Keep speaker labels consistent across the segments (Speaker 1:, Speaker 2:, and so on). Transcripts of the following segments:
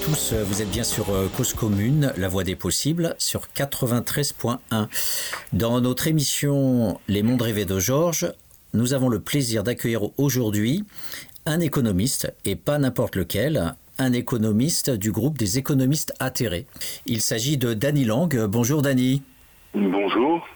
Speaker 1: tous, vous êtes bien sur euh, Cause Commune, la voix des possibles, sur 93.1. Dans notre émission Les mondes rêvés de Georges, nous avons le plaisir d'accueillir aujourd'hui un économiste, et pas n'importe lequel, un économiste du groupe des économistes atterrés. Il s'agit de Danny Lang. Bonjour Danny.
Speaker 2: Bonjour.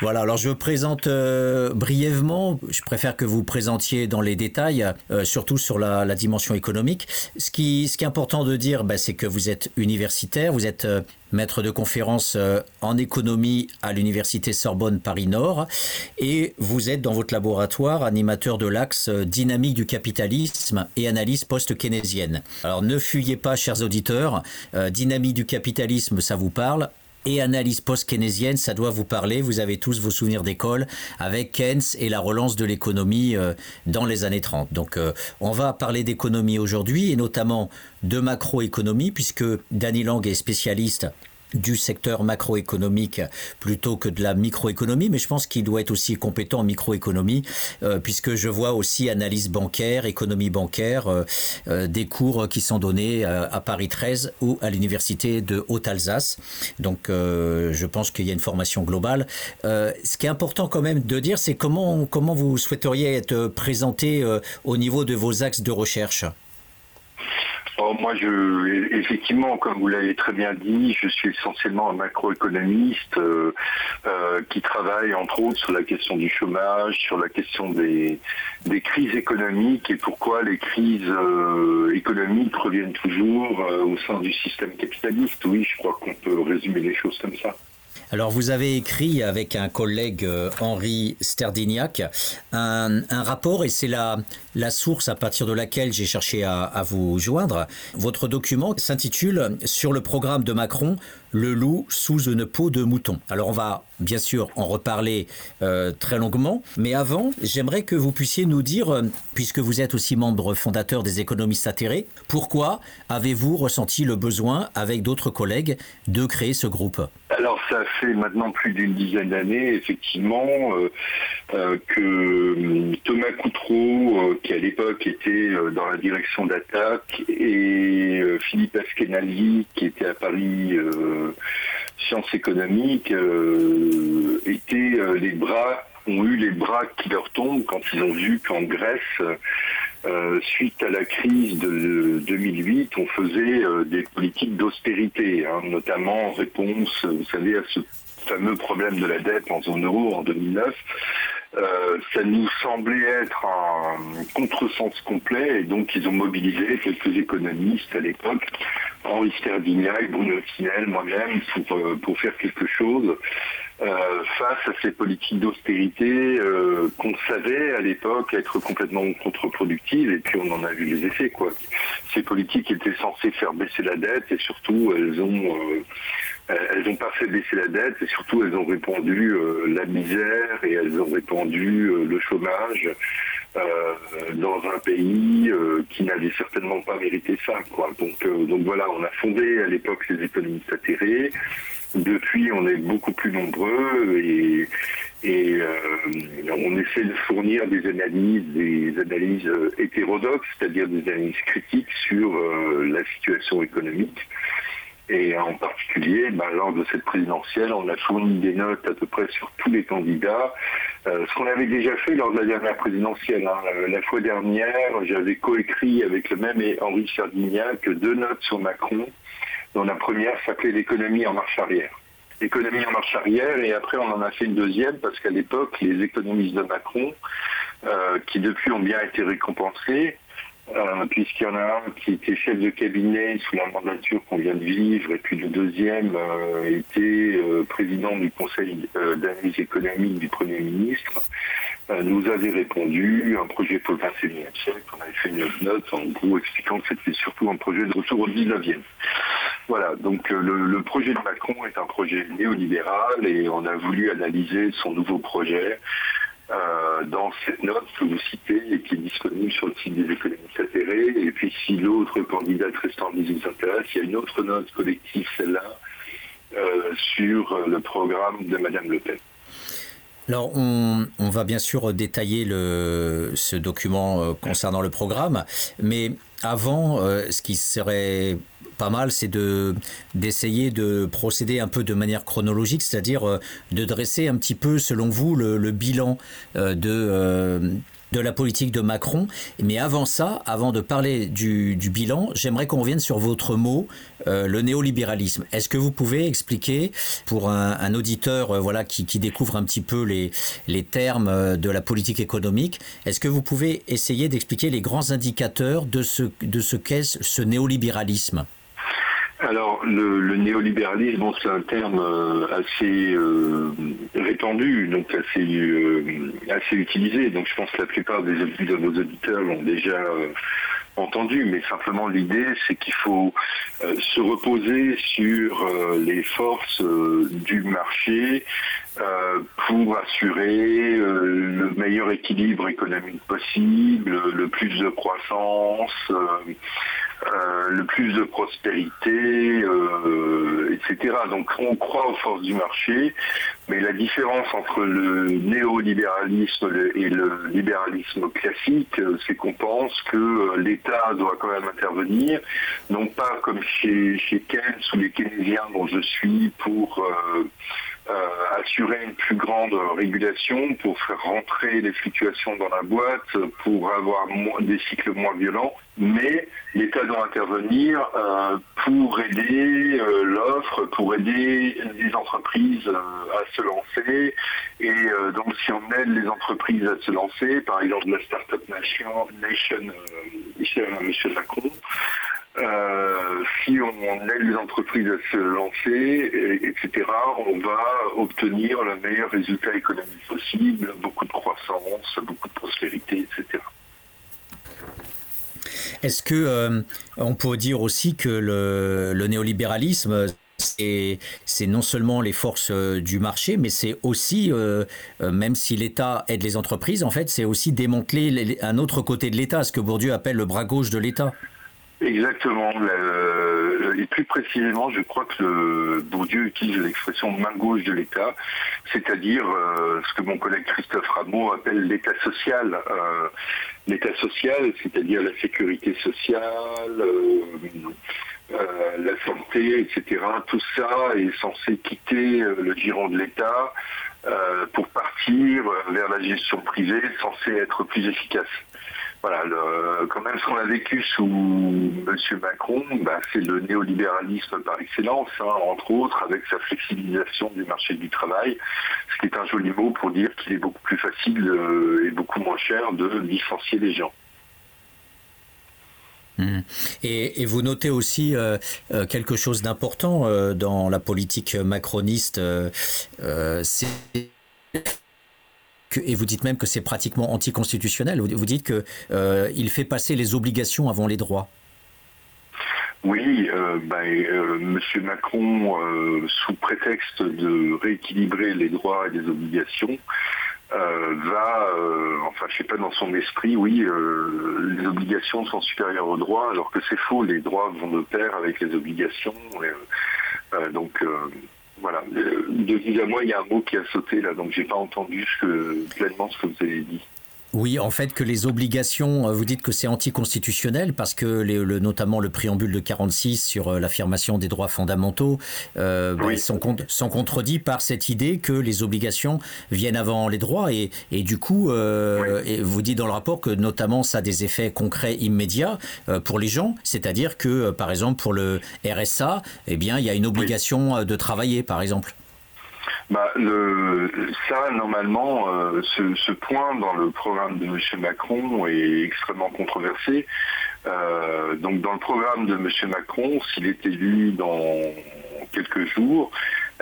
Speaker 1: Voilà, alors je présente euh, brièvement, je préfère que vous présentiez dans les détails, euh, surtout sur la, dimension économique. Ce qui, ce qui est important de dire, bah, c'est que vous êtes universitaire, vous êtes euh, maître de conférence en économie à l'université Sorbonne Paris-Nord, et vous êtes dans votre laboratoire animateur de l'axe dynamique du capitalisme et analyse post-keynésienne. Alors ne fuyez pas, chers auditeurs, dynamique du capitalisme, ça vous parle et analyse post-keynésienne, ça doit vous parler. Vous avez tous vos souvenirs d'école avec Keynes et la relance de l'économie euh, dans les années 30. Donc, euh, on va parler d'économie aujourd'hui et notamment de macroéconomie puisque Danny Lang est spécialiste du secteur macroéconomique plutôt que de la microéconomie, mais je pense qu'il doit être aussi compétent en microéconomie, euh, puisque je vois aussi analyse bancaire, économie bancaire, euh, euh, des cours qui sont donnés à Paris 13 ou à l'université de Haute-Alsace. Donc je pense qu'il y a une formation globale. ce qui est important quand même de dire, c'est comment, comment vous souhaiteriez être présenté au niveau de vos axes de recherche?
Speaker 2: Oh, moi, je, effectivement, comme vous l'avez très bien dit, je suis essentiellement un macroéconomiste euh, euh, qui travaille entre autres sur la question du chômage, sur la question des, des crises économiques et pourquoi les crises euh, économiques reviennent toujours au sein du système capitaliste. Oui, je crois qu'on peut résumer les choses comme ça.
Speaker 1: Alors vous avez écrit avec un collègue euh, Henri Sterdignac un, rapport et c'est la, source à partir de laquelle j'ai cherché à vous joindre. Votre document s'intitule Sur le programme de Macron, le loup sous une peau de mouton. Alors on va bien sûr en reparler euh, très longuement, mais avant, j'aimerais que vous puissiez nous dire, euh, puisque vous êtes aussi membre fondateur des économistes atterrés, pourquoi avez-vous ressenti le besoin, avec d'autres collègues, de créer ce groupe?
Speaker 2: Alors ça fait maintenant plus d'une dizaine d'années, effectivement, euh, que Thomas Coutreau, qui à l'époque était dans la direction d'attaque, et Philippe Askenali, qui était à Paris sciences économiques euh, étaient euh, les bras ont eu les bras qui leur tombent quand ils ont vu qu'en Grèce, euh, suite à la crise de 2008, on faisait des politiques d'austérité, hein, notamment en réponse, vous savez, à ce fameux problème de la dette en zone euro en 2009. Euh, ça nous semblait être un contresens complet et donc ils ont mobilisé quelques économistes à l'époque, Henri Sterdignac, Bruno Tinel, moi-même, pour, euh, pour faire quelque chose euh, face à ces politiques d'austérité qu'on savait à l'époque être complètement contre-productives et puis on en a vu les effets. quoi. Ces politiques étaient censées faire baisser la dette et surtout elles ont elles n'ont pas fait baisser la dette et surtout elles ont répandu la misère et elles ont répandu euh, le chômage euh, dans un pays euh, qui n'avait certainement pas mérité ça. Quoi. Donc, donc voilà, on a fondé à l'époque les économistes atterrés. Depuis, on est beaucoup plus nombreux et, et on essaie de fournir des analyses, des analyses hétérodoxes, c'est-à-dire des analyses critiques sur la situation économique. Et en particulier, ben, lors de cette présidentielle, on a fourni des notes à peu près sur tous les candidats, euh, ce qu'on avait déjà fait lors de la dernière présidentielle. Hein. La, fois dernière, j'avais coécrit avec le même Henri Sardignac deux notes sur Macron, dont la première s'appelait l'économie en marche arrière. L'économie en marche arrière, et après on en a fait une deuxième, parce qu'à l'époque, les économistes de Macron, euh, qui depuis ont bien été récompensés, euh, puisqu'il y en a un qui était chef de cabinet sous la mandature qu'on vient de vivre, et puis le deuxième euh, était euh, président du Conseil d'analyse économique du Premier ministre, nous avait répondu un projet pour le 21e siècle. On avait fait une note en gros expliquant que c'était surtout un projet de retour au 19e. Voilà, donc le, le projet de Macron est un projet néolibéral et on a voulu analyser son nouveau projet euh, dans cette note que vous citez et qui est disponible sur le site des économistes atterrés. Et puis si l'autre candidat restant vous intéresse, il y a une autre note collective, celle-là, euh, sur le programme de Madame Le Pen.
Speaker 1: Alors, on, va bien sûr détailler le, ce document euh, concernant le programme, mais avant, ce qui serait pas mal, c'est de d'essayer de procéder un peu de manière chronologique, c'est-à-dire euh, de dresser un petit peu, selon vous, le, bilan de de la politique de Macron. Mais avant ça, avant de parler du, bilan, j'aimerais qu'on revienne sur votre mot, euh, le néolibéralisme. Est-ce que vous pouvez expliquer pour un, auditeur euh, voilà, qui, découvre un petit peu les, les termes euh, de la politique économique, est-ce que vous pouvez essayer d'expliquer les grands indicateurs de ce, de ce qu'est ce néolibéralisme?
Speaker 2: Alors, le, néolibéralisme, c'est un terme euh, assez euh, répandu, donc assez, euh, assez utilisé. Donc, je pense que la plupart des, de vos auditeurs l'ont déjà entendu, mais simplement l'idée, c'est qu'il faut se reposer sur les forces du marché pour assurer le meilleur équilibre économique possible, le plus de croissance euh, le plus de prospérité, euh, etc. Donc on croit aux forces du marché, mais la différence entre le néolibéralisme et le libéralisme classique, euh, c'est qu'on pense que l'État doit quand même intervenir, non pas comme chez, chez Keynes ou les keynésiens dont je suis pour assurer une plus grande régulation, pour faire rentrer les fluctuations dans la boîte, pour avoir des cycles moins violents mais l'État doit intervenir euh, pour aider euh, l'offre, pour aider les entreprises euh, à se lancer. Et donc si on aide les entreprises à se lancer, par exemple la Startup Nation, Nation, M. Macron, si on aide les entreprises à se lancer, etc., on va obtenir le meilleur résultat économique possible, beaucoup de croissance, beaucoup de prospérité, etc.
Speaker 1: Est-ce que euh, on peut dire aussi que le, néolibéralisme c'est non seulement les forces euh, du marché, mais c'est aussi, euh, même si l'État aide les entreprises, en fait, c'est aussi démanteler un autre côté de l'État, ce que Bourdieu appelle le bras gauche de l'État.
Speaker 2: Exactement. et plus précisément, je crois que Bourdieu utilise l'expression main gauche de l'État, c'est-à-dire ce que mon collègue Christophe Rameau appelle l'État social l'état social, c'est-à-dire la sécurité sociale, euh, euh, la santé, etc. Tout ça est censé quitter euh, le giron de l'État pour partir vers la gestion privée, censé être plus efficace voilà, le, quand même ce qu'on a vécu sous M. Macron, bah, c'est le néolibéralisme par excellence, hein, entre autres avec sa flexibilisation du marché du travail, ce qui est un joli mot pour dire qu'il est beaucoup plus facile euh, et beaucoup moins cher de licencier les gens.
Speaker 1: Mmh. Et, vous notez aussi euh, euh, quelque chose d'important dans la politique macroniste, c'est et vous dites même que c'est pratiquement anticonstitutionnel. Vous, dites qu'il euh, fait passer les obligations avant les droits.
Speaker 2: Oui, euh, ben, euh, M. Macron, sous prétexte de rééquilibrer les droits et les obligations, va, enfin je sais pas, dans son esprit, oui, les obligations sont supérieures aux droits, alors que c'est faux, les droits vont de pair avec les obligations. donc voilà. De vous à moi, il y a un mot qui a sauté là, donc j'ai pas entendu pleinement ce que vous avez dit.
Speaker 1: Oui, en fait, que les obligations, euh, vous dites que c'est anticonstitutionnel parce que le, notamment le préambule de 46 sur euh, l'affirmation des droits fondamentaux euh, ben, sont, sont, contredits par cette idée que les obligations viennent avant les droits et, et du coup, et vous dites dans le rapport que notamment ça a des effets concrets immédiats pour les gens, c'est-à-dire que par exemple pour le RSA, eh bien il y a une obligation de travailler par exemple
Speaker 2: bah, le, ça, normalement, euh, ce, point dans le programme de M. Macron est extrêmement controversé. Euh, donc, dans le programme de M. Macron, s'il est élu dans quelques jours,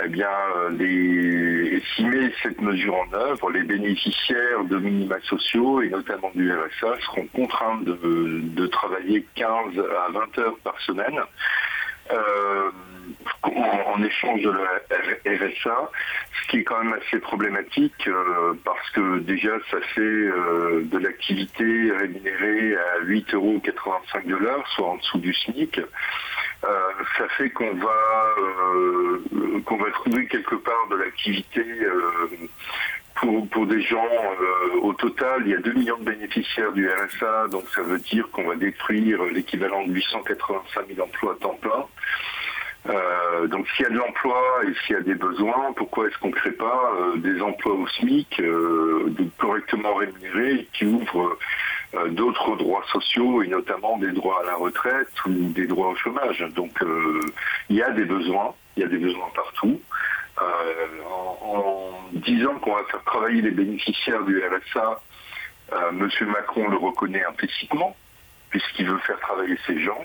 Speaker 2: eh bien, les, s'il met cette mesure en œuvre, les bénéficiaires de minima sociaux et notamment du RSA seront contraints de, de travailler 15 à 20 heures par semaine. Euh, en, échange de la RSA, ce qui est quand même assez problématique euh, parce que déjà ça fait euh, de l'activité rémunérée à 8,85 euros soit en dessous du SMIC. ça fait qu'on va va trouver quelque part de l'activité pour, pour des gens, au total, il y a 2 millions de bénéficiaires du RSA, donc ça veut dire qu'on va détruire l'équivalent de 885 000 emplois à temps plein. Euh, donc s'il y a de l'emploi et s'il y a des besoins, pourquoi est-ce qu'on ne crée pas euh, des emplois au SMIC euh, correctement rémunérés qui ouvrent d'autres droits sociaux et notamment des droits à la retraite ou des droits au chômage? Donc il y a des besoins, il y a des besoins partout. en, disant qu'on va faire travailler les bénéficiaires du RSA, M. Macron le reconnaît implicitement puisqu'il veut faire travailler ces gens.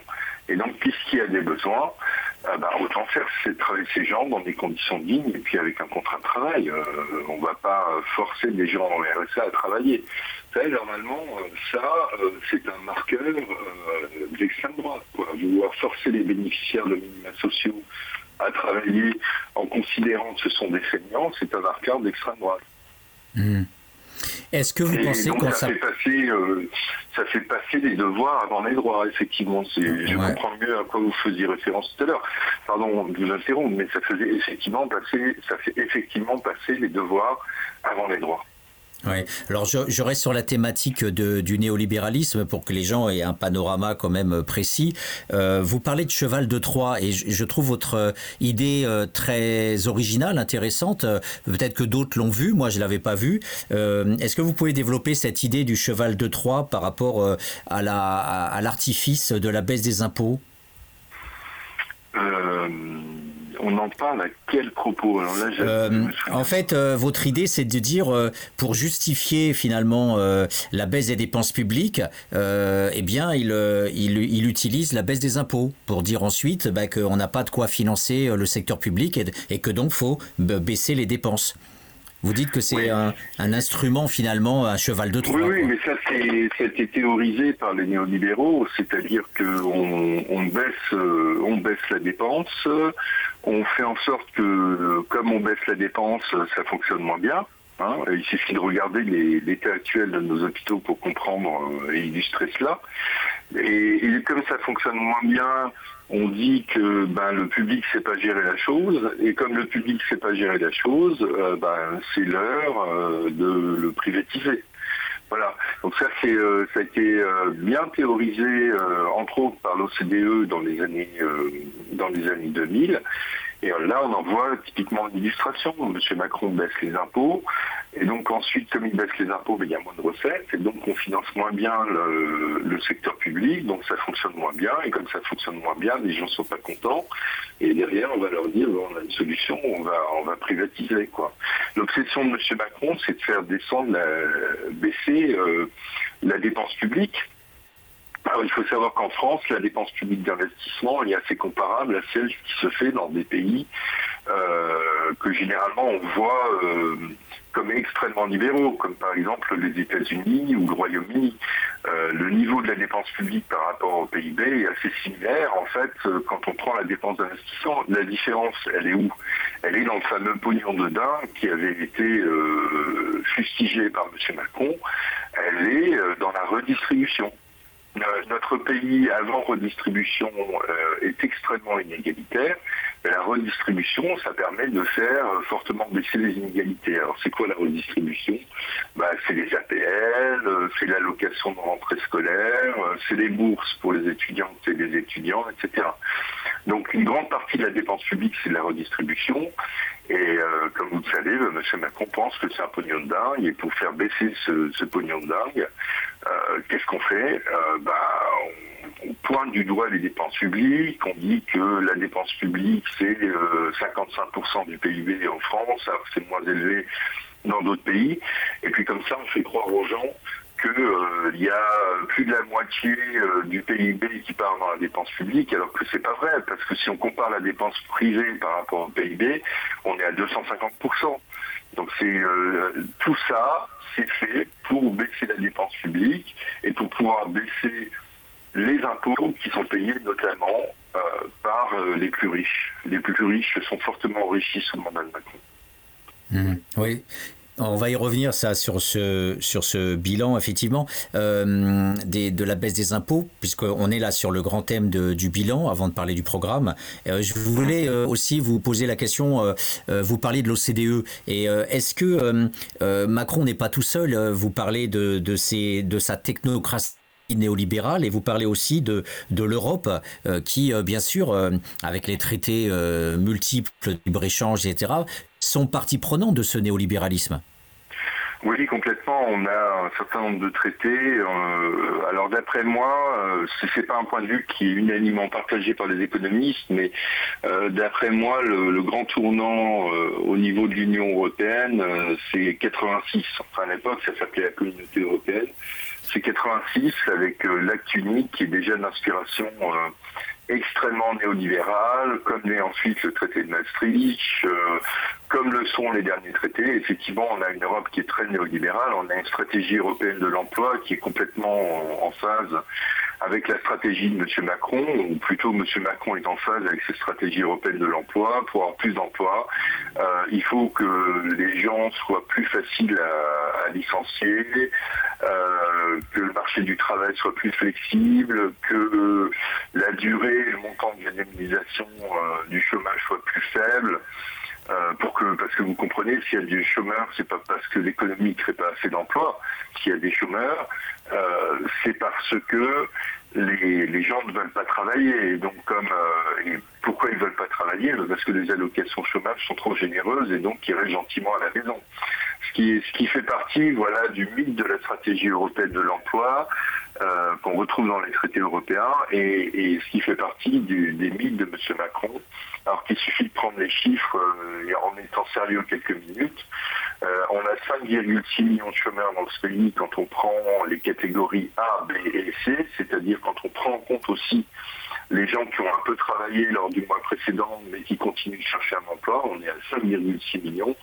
Speaker 2: Et donc, puisqu'il y a des besoins, ah bah, autant faire, c'est travailler ces gens dans des conditions dignes et puis avec un contrat de travail. Euh, on ne va pas forcer des gens en RSA à travailler. Vous savez, normalement, euh, ça, euh, c'est un marqueur d'extrême droite. Quoi. Vouloir forcer les bénéficiaires de minima sociaux à travailler en considérant que ce sont des feignants, c'est un marqueur d'extrême droite.
Speaker 1: Mmh. Est-ce que vous pensez qu'on
Speaker 2: ça, fait passer, euh, ça fait passer les devoirs avant les droits, effectivement. Je comprends mieux à quoi vous faisiez référence tout à l'heure. Pardon de vous interrompre, mais ça faisait effectivement passer, ça fait effectivement passer les devoirs avant les droits.
Speaker 1: Ouais. Alors je, reste sur la thématique du néolibéralisme pour que les gens aient un panorama quand même précis. Euh, vous parlez de cheval de Troie et je, trouve votre euh, idée euh, très originale, intéressante. Peut-être que d'autres l'ont vu, moi je l'avais pas vu. Est-ce que vous pouvez développer cette idée du cheval de Troie par rapport à l'artifice de la baisse des impôts?
Speaker 2: On en parle à quel propos
Speaker 1: euh, En fait, euh, votre idée, c'est de dire, euh, pour justifier finalement la baisse des dépenses publiques, eh bien, il, il, utilise la baisse des impôts pour dire ensuite bah, qu'on n'a pas de quoi financer le secteur public et, et que donc faut baisser les dépenses. Vous dites que c'est un, instrument finalement, un cheval de Troie.
Speaker 2: Oui, oui mais ça, c'est, été théorisé par les néolibéraux, c'est-à-dire qu'on on baisse, on baisse la dépense, on fait en sorte que comme on baisse la dépense, ça fonctionne moins bien. Il suffit de regarder l'état actuel de nos hôpitaux pour comprendre euh, et illustrer cela. Et, et, comme ça fonctionne moins bien, on dit que ben, le public ne sait pas gérer la chose, et comme le public ne sait pas gérer la chose, euh, ben, c'est l'heure euh, de le privatiser. Voilà. Donc ça, c'est, euh, ça a été bien théorisé, entre autres par l'OCDE dans les années dans les années 2000. Et là, on en voit typiquement une illustration. M. Macron baisse les impôts. Et donc ensuite, comme il baisse les impôts, mais il y a moins de recettes. Et donc on finance moins bien le, secteur public. Donc ça fonctionne moins bien. Et comme ça fonctionne moins bien, les gens ne sont pas contents. Et derrière, on va leur dire, on a une solution, on va, on va privatiser. quoi. L'obsession de M. Macron, c'est de faire descendre, baisser euh, la dépense publique il faut savoir qu'en France, la dépense publique d'investissement est assez comparable à celle qui se fait dans des pays euh, que généralement on voit euh, comme extrêmement libéraux, comme par exemple les États-Unis ou le Royaume-Uni. Euh, le niveau de la dépense publique par rapport au PIB est assez similaire. En fait, quand on prend la dépense d'investissement, la différence, elle est où? Elle est dans le fameux pognon de dingue qui avait été fustigé par M. Macron. Elle est dans la redistribution. Euh, pays, avant redistribution, euh, est extrêmement inégalitaire. La redistribution, ça permet de faire euh, fortement baisser les inégalités. Alors, c'est quoi la redistribution? Bah, C'est les APL, c'est l'allocation de rentrée scolaire, c'est les bourses pour les étudiantes et les étudiants, etc. Donc, une grande partie de la dépense publique, c'est la redistribution. Et comme vous le savez, M. Macron pense que c'est un pognon de dingue. Et pour faire baisser ce, pognon de dingue, euh, qu'est-ce qu'on fait? Euh, bah, pointe du doigt les dépenses publiques, on dit que la dépense publique c'est 55% euh, du PIB en France, alors c'est moins élevé dans d'autres pays, et puis comme ça on fait croire aux gens qu'il y a plus de la moitié du PIB qui part dans la dépense publique, alors que c'est pas vrai, parce que si on compare la dépense privée par rapport au PIB, on est à 250%. Donc c'est tout ça, c'est fait pour baisser la dépense publique et pour pouvoir baisser les impôts qui sont payés notamment euh, par euh, les plus riches. Les plus riches sont fortement enrichis sous le mandat de Macron.
Speaker 1: Mmh. oui. On va y revenir ça sur ce sur ce bilan effectivement euh, de la baisse des impôts puisqu'on est là sur le grand thème du bilan avant de parler du programme. Je voulais aussi vous poser la question. Vous parlez de l'OCDE et est-ce que Macron n'est pas tout seul Vous parlez de de sa technocratie néolibérale et vous parlez aussi de, de l'Europe qui, bien sûr, avec les traités multiples, libre-échange, etc., sont partie prenante de ce néolibéralisme.
Speaker 2: Oui, complètement. On a un certain nombre de traités. Euh, alors d'après moi, euh, ce n'est pas un point de vue qui est unanimement partagé par les économistes, mais euh, d'après moi, le, grand tournant au niveau de l'Union européenne, c'est 86. Enfin à l'époque, ça s'appelait la Communauté européenne. C'est 86 avec l'acte unique qui est déjà d'inspiration extrêmement néolibéral, comme l'est ensuite le traité de Maastricht, euh, comme le sont les derniers traités. Effectivement, on a une Europe qui est très néolibérale, on a une stratégie européenne de l'emploi qui est complètement en phase avec la stratégie de M. Macron, ou plutôt M. Macron est en phase avec cette stratégie européenne de l'emploi. Pour avoir plus d'emplois, euh, il faut que les gens soient plus faciles à, licencier, euh, que le marché du travail soit plus flexible, que la durée et le montant de l'indemnisation euh, du chômage soit plus faible. Euh, pour que, parce que vous comprenez, s'il y a des chômeurs, c'est pas parce que l'économie ne crée pas assez d'emplois. S'il y a des chômeurs, euh, c'est parce que les, gens ne veulent pas travailler. Et donc, comme euh, pourquoi ils ne veulent pas travailler? Parce que les allocations chômage sont trop généreuses et donc ils restent gentiment à la maison. Ce qui, ce qui fait partie, voilà, du mythe de la stratégie européenne de l'emploi, euh, qu'on retrouve dans les traités européens et, ce qui fait partie des mythes de M. Macron. Alors qu'il suffit de prendre les chiffres euh, en étant sérieux quelques minutes. Euh, on a 5,6 millions de chômeurs dans ce pays quand on prend les catégories A, B et C, c'est-à-dire quand on prend en compte aussi les gens qui ont un peu travaillé lors du mois précédent mais qui continuent de chercher un emploi, on est à 5,6 millions.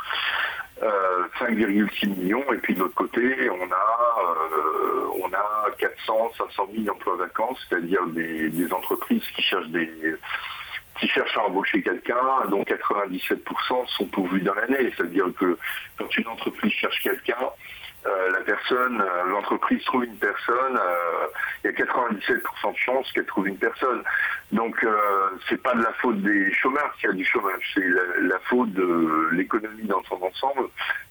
Speaker 2: 5,6 millions et puis de l'autre côté on a on a 400 500 000 emplois vacants c'est-à-dire des, entreprises qui cherchent des qui cherchent à embaucher quelqu'un dont 97% sont pourvus dans l'année c'est-à-dire que quand une entreprise cherche quelqu'un euh, la personne, euh, l'entreprise trouve une personne, euh, il y a 97% de chances qu'elle trouve une personne. Donc c'est pas de la faute des chômeurs s'il y a du chômage, c'est la, faute de l'économie dans son ensemble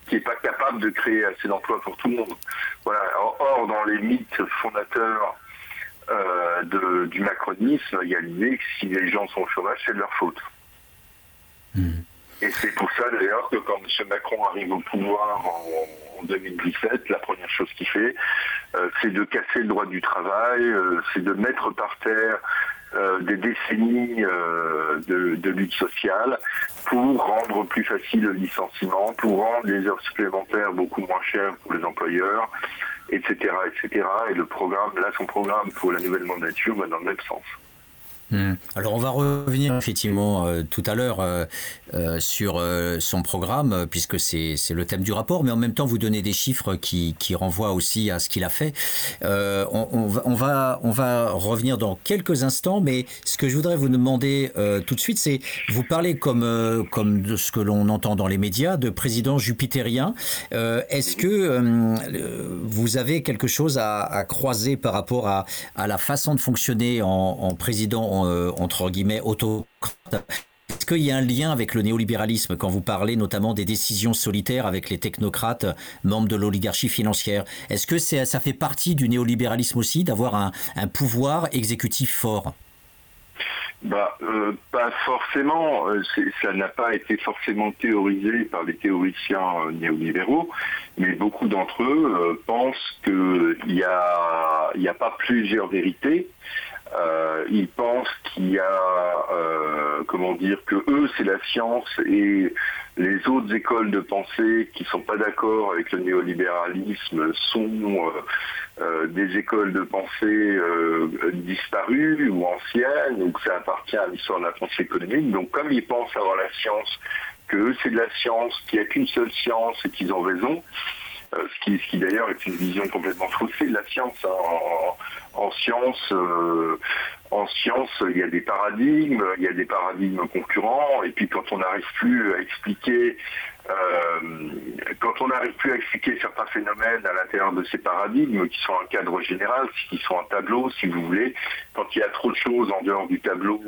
Speaker 2: qui n'est pas capable de créer assez d'emplois pour tout le monde. Voilà. Or, dans les mythes fondateurs du macronisme, il y a l'idée que si les gens sont au chômage, c'est de leur faute. Mmh. Et c'est pour ça d'ailleurs que quand M. Macron arrive au pouvoir en, 2017, la première chose qu'il fait, euh, c'est de casser le droit du travail, euh, c'est de mettre par terre euh, des décennies de, lutte sociale pour rendre plus facile le licenciement, pour rendre les heures supplémentaires beaucoup moins chères pour les employeurs, etc., etc. Et le programme, là, son programme pour la nouvelle mandature va dans le même sens.
Speaker 1: Hmm. Alors on va revenir effectivement euh, tout à l'heure euh, euh, sur son programme puisque c'est le thème du rapport, mais en même temps vous donnez des chiffres qui, renvoient aussi à ce qu'il a fait. On, va, on, va, on va revenir dans quelques instants, mais ce que je voudrais vous demander tout de suite, c'est vous parlez comme, comme de ce que l'on entend dans les médias de président jupitérien. Est-ce que vous avez quelque chose à, croiser par rapport à, la façon de fonctionner en, en président entre guillemets autocrate. Est-ce qu'il y a un lien avec le néolibéralisme quand vous parlez notamment des décisions solitaires avec les technocrates membres de l'oligarchie financière? Est-ce que ça fait partie du néolibéralisme aussi d'avoir un, pouvoir exécutif fort?
Speaker 2: Bah, euh, pas forcément. Euh, ça n'a pas été forcément théorisé par les théoriciens néolibéraux, mais beaucoup d'entre eux pensent qu'il n'y a, a pas plusieurs vérités, euh, ils pensent qu'il y a, euh, comment dire, que eux c'est la science et les autres écoles de pensée qui sont pas d'accord avec le néolibéralisme sont euh, des écoles de pensée disparues ou anciennes, donc ça appartient à l'histoire de la pensée économique. Donc comme ils pensent avoir la science, que eux c'est de la science, qu'il n'y a qu'une seule science et qu'ils ont raison, euh, ce qui, ce qui d'ailleurs est une vision complètement faussée de la science. Hein. En, science, euh, en science, il y a des paradigmes, il y a des paradigmes concurrents, et puis quand on n'arrive plus à expliquer quand on n'arrive plus à expliquer certains phénomènes à l'intérieur de ces paradigmes, qui sont un cadre général, qui sont un tableau, si vous voulez, quand il y a trop de choses en dehors du tableau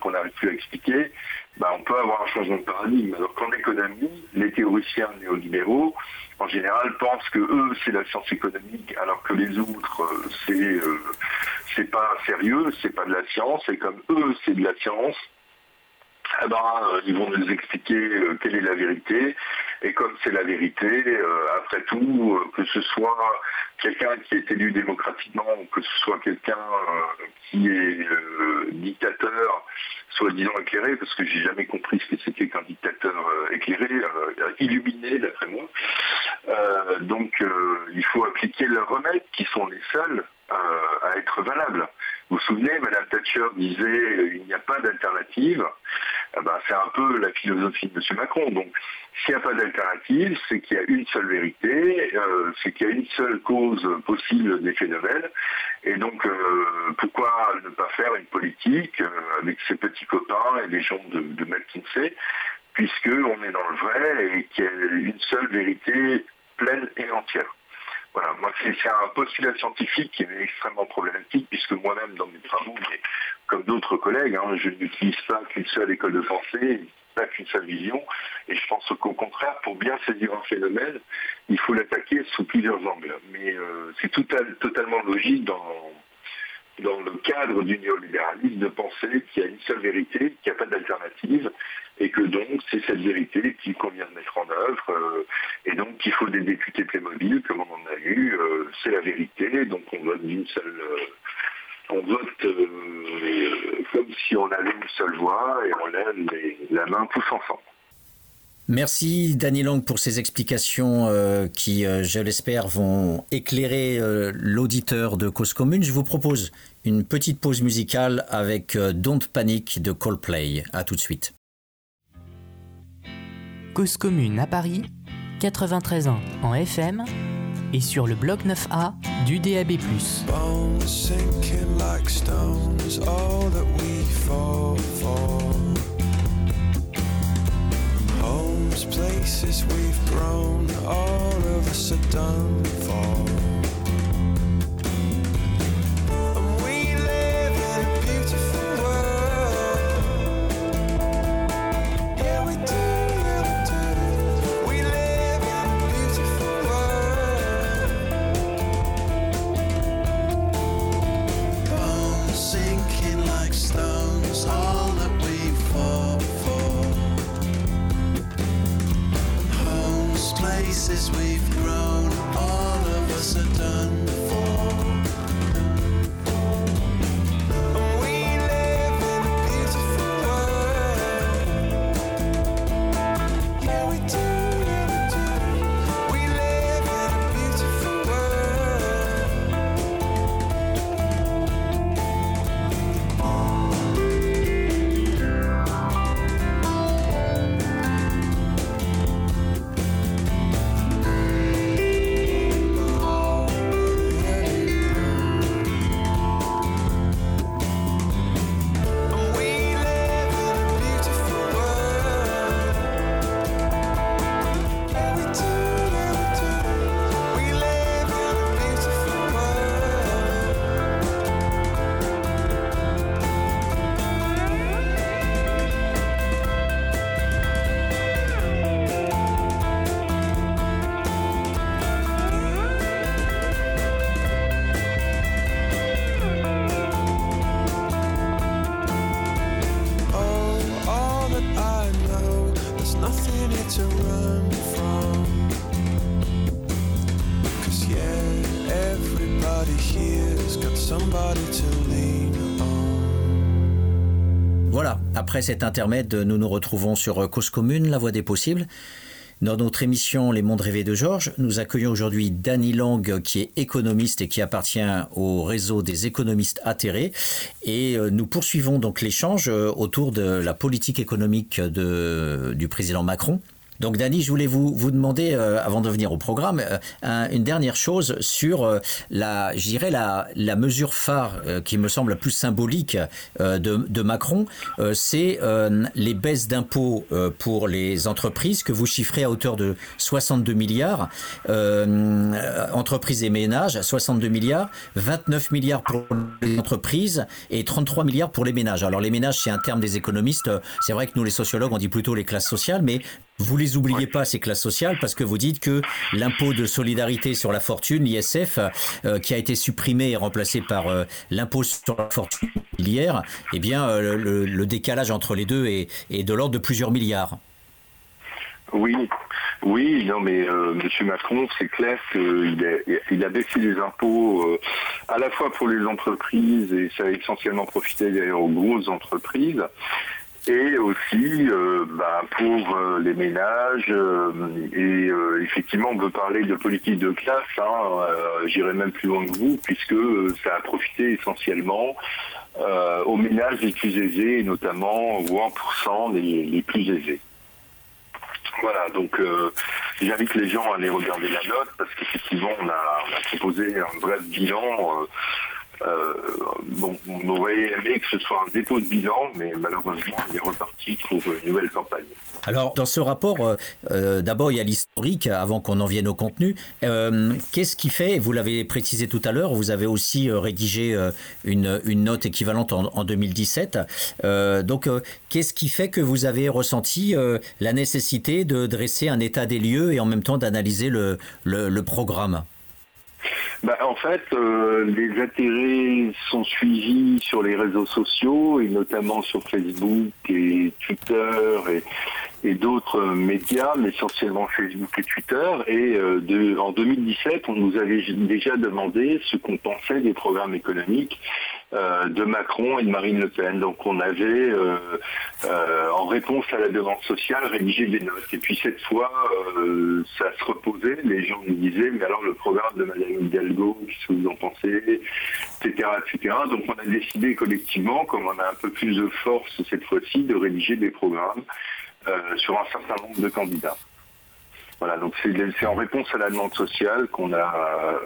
Speaker 2: qu'on n'arrive plus à expliquer, bah, on peut avoir un changement de paradigme. Alors qu'en économie, les théoriciens néolibéraux, en général, pensent que eux, c'est la science économique, alors que les autres, c'est euh, c'est pas sérieux, c'est pas de la science, et comme eux, c'est de la science, eh ben, euh, ils vont nous expliquer euh, quelle est la vérité. Et comme c'est la vérité, euh, après tout, que ce soit quelqu'un qui est élu démocratiquement ou que ce soit quelqu'un qui est dictateur, soi-disant éclairé, parce que j'ai jamais compris ce que c'était qu'un dictateur éclairé, illuminé d'après moi. donc il faut appliquer leurs remèdes qui sont les seuls à être valables. Vous vous souvenez, Madame Thatcher disait il n'y a pas d'alternative. Eh ben, c'est un peu la philosophie de M. Macron. Donc, s'il n'y a pas d'alternative, c'est qu'il y a une seule vérité, euh, c'est qu'il y a une seule cause possible des phénomènes. Et donc, euh, pourquoi ne pas faire une politique euh, avec ses petits copains et les gens de, de McKinsey, puisqu'on est dans le vrai et qu'il y a une seule vérité pleine et entière. Voilà, moi c'est un postulat scientifique qui est extrêmement problématique puisque moi-même dans mes travaux, mais comme d'autres collègues, hein, je n'utilise pas qu'une seule école de pensée, pas qu'une seule vision, et je pense qu'au contraire, pour bien saisir un phénomène, il faut l'attaquer sous plusieurs angles. Mais euh, c'est totalement logique dans, dans le cadre du néolibéralisme de penser qu'il y a une seule vérité, qu'il n'y a pas d'alternative, et que donc c'est cette vérité qu'il convient de mettre en œuvre, euh, et donc qu'il faut des députés Playmobil, comme on en a eu, euh, c'est la vérité, donc on vote d'une seule... Euh, on vote comme si on avait une seule voix et on lève la main tous ensemble.
Speaker 1: Merci Danny Lang pour ces explications qui, je l'espère, vont éclairer l'auditeur de Cause Commune. Je vous propose une petite pause musicale avec Don't Panic de Coldplay. À tout de suite.
Speaker 3: Cause commune à Paris, 93 ans en FM et sur le bloc 9A du DAB+. Homes, places we've grown, all of us are done for.
Speaker 1: Après cet intermède, nous nous retrouvons sur Cause Commune, la voie des possibles. Dans notre émission Les mondes rêvés de Georges, nous accueillons aujourd'hui Danny Lang, qui est économiste et qui appartient au réseau des économistes atterrés. Et euh, nous poursuivons donc l'échange euh, autour de la politique économique du président Macron. Donc, Dany, je voulais vous, vous demander, avant de venir au programme, une dernière chose sur la, je dirais, la, la mesure phare qui me semble la plus symbolique de, de Macron, c'est les baisses d'impôts pour les entreprises que vous chiffrez à hauteur de 62 milliards, entreprises et ménages, 62 milliards, 29 milliards pour les entreprises et 33 milliards pour les ménages. Alors les ménages, c'est un terme des économistes. C'est vrai que nous, les sociologues, on dit plutôt les classes sociales, mais vous les oubliez pas, ces classes sociales, parce que vous dites que l'impôt de solidarité sur la fortune, l'ISF, euh, qui a été supprimé et remplacé par euh, l'impôt sur la fortune immobilière, eh bien, euh, le, décalage entre les deux est, est de l'ordre de plusieurs milliards.
Speaker 2: Oui, oui, non, mais euh, M. Macron, c'est clair qu'il a, il a baissé les impôts euh, à la fois pour les entreprises, et ça a essentiellement profité d'ailleurs aux grosses entreprises, et aussi euh, bah, pour les ménages. et effectivement, on peut parler de politique de classe, hein, j'irai même plus loin que vous, puisque ça a profité essentiellement aux ménages les plus aisés, et notamment aux 1% les plus aisés. Voilà, donc euh, j'invite les gens à aller regarder la note parce qu'effectivement on a, proposé un bref bilan. Euh, bon, on aurait aimé que ce soit un dépôt de bilan, mais malheureusement il est reparti pour une nouvelle campagne.
Speaker 1: Alors, dans ce rapport, euh, euh, d'abord, il y a l'historique, avant qu'on en vienne au contenu. Qu'est-ce qui fait, vous l'avez précisé tout à l'heure, vous avez aussi rédigé une, note équivalente en, 2017. donc, qu'est-ce qui fait que vous avez ressenti la nécessité de dresser un état des lieux et en même temps d'analyser le, le programme?
Speaker 2: Bah, en fait, euh, les intérêts sont suivis sur les réseaux sociaux et notamment sur Facebook et Twitter d'autres médias, mais essentiellement Facebook et Twitter. Et euh, en 2017, on nous avait déjà demandé ce qu'on pensait des programmes économiques euh, de Macron et de Marine Le Pen. Donc on avait, euh, euh, en réponse à la demande sociale, rédigé des notes. Et puis cette fois, ça se reposait. Les gens nous disaient, mais alors le programme de Madame Hidalgo, qu'est-ce que vous en pensez, etc., etc. Donc on a décidé collectivement, comme on a un peu plus de force cette fois-ci, de rédiger des programmes sur un certain nombre de candidats. Voilà, donc c'est en réponse à la demande sociale qu'on a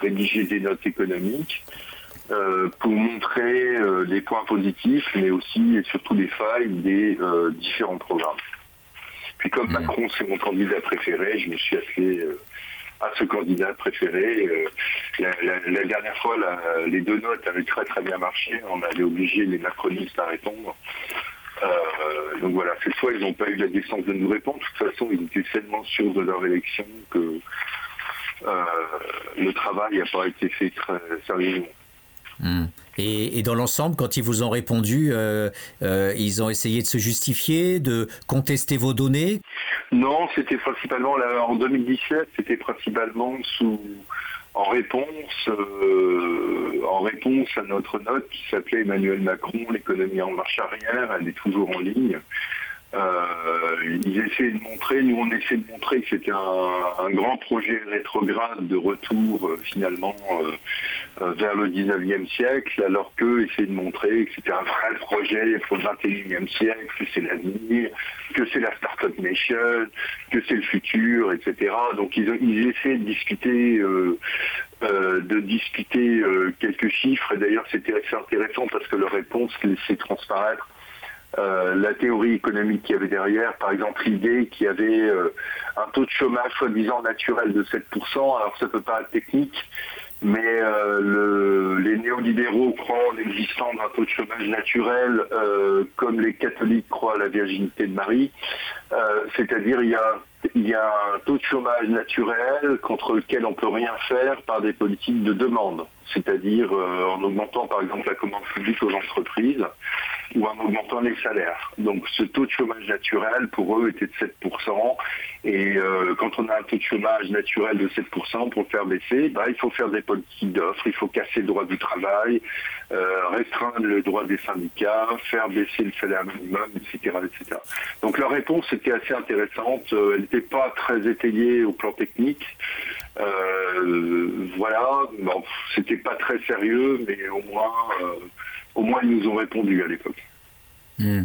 Speaker 2: rédigé des notes économiques. Euh, pour montrer euh, les points positifs, mais aussi et surtout les failles des euh, différents programmes. Puis comme mmh. Macron c'est mon candidat préféré, je me suis attelé à ce candidat préféré. La, dernière fois, les deux notes avaient très très bien marché. On avait obligé les macronistes à répondre. Donc voilà, cette fois, ils n'ont pas eu la décence de nous répondre. De toute façon, ils étaient tellement sûrs de leur élection que le travail n'a pas été fait très sérieusement.
Speaker 1: Hmm. Et, dans l'ensemble, quand ils vous ont répondu, euh, euh, ils ont essayé de se justifier, de contester vos données?
Speaker 2: Non, c'était principalement, en 2017, c'était principalement sous, en réponse, euh, en réponse à notre note qui s'appelait Emmanuel Macron, l'économie en marche arrière, elle est toujours en ligne. Euh, ils essaient de montrer, nous on essaie de montrer que c'était un, grand projet rétrograde de retour euh, finalement euh, vers le 19e siècle, alors qu'eux essaient de montrer que c'était un vrai projet pour le 21e siècle, que c'est l'avenir, que c'est la Startup Nation, que c'est le futur, etc. Donc ils, ils de discuter de discuter quelques chiffres. Et d'ailleurs, c'était assez intéressant parce que leur réponse laissait transparaître euh, la théorie économique qu'il y avait derrière, par exemple l'idée qu'il y avait euh, un taux de chômage soi-disant naturel de 7%, alors ça peut pas être technique, mais euh, les néolibéraux croient en l'existence d'un taux de chômage naturel comme les catholiques croient à la virginité de Marie, c'est-à-dire il y a y a un taux de chômage naturel contre lequel on ne peut rien faire par des politiques de demande, c'est-à-dire en augmentant par exemple la commande publique aux entreprises ou en augmentant les salaires. Donc ce taux de chômage naturel pour eux était de 7%. Et euh, quand on a un taux de chômage naturel de 7%, pour le faire baisser, bah, il faut faire des politiques d'offres, il faut casser le droit du travail, euh, restreindre le droit des syndicats, faire baisser le salaire minimum, etc. etc. Donc leur réponse était assez intéressante. Euh, elle n'était pas très étayée au plan technique. voilà, bon, c'était pas très sérieux, mais au moins au moins ils nous ont répondu à l'époque.
Speaker 1: Hmm.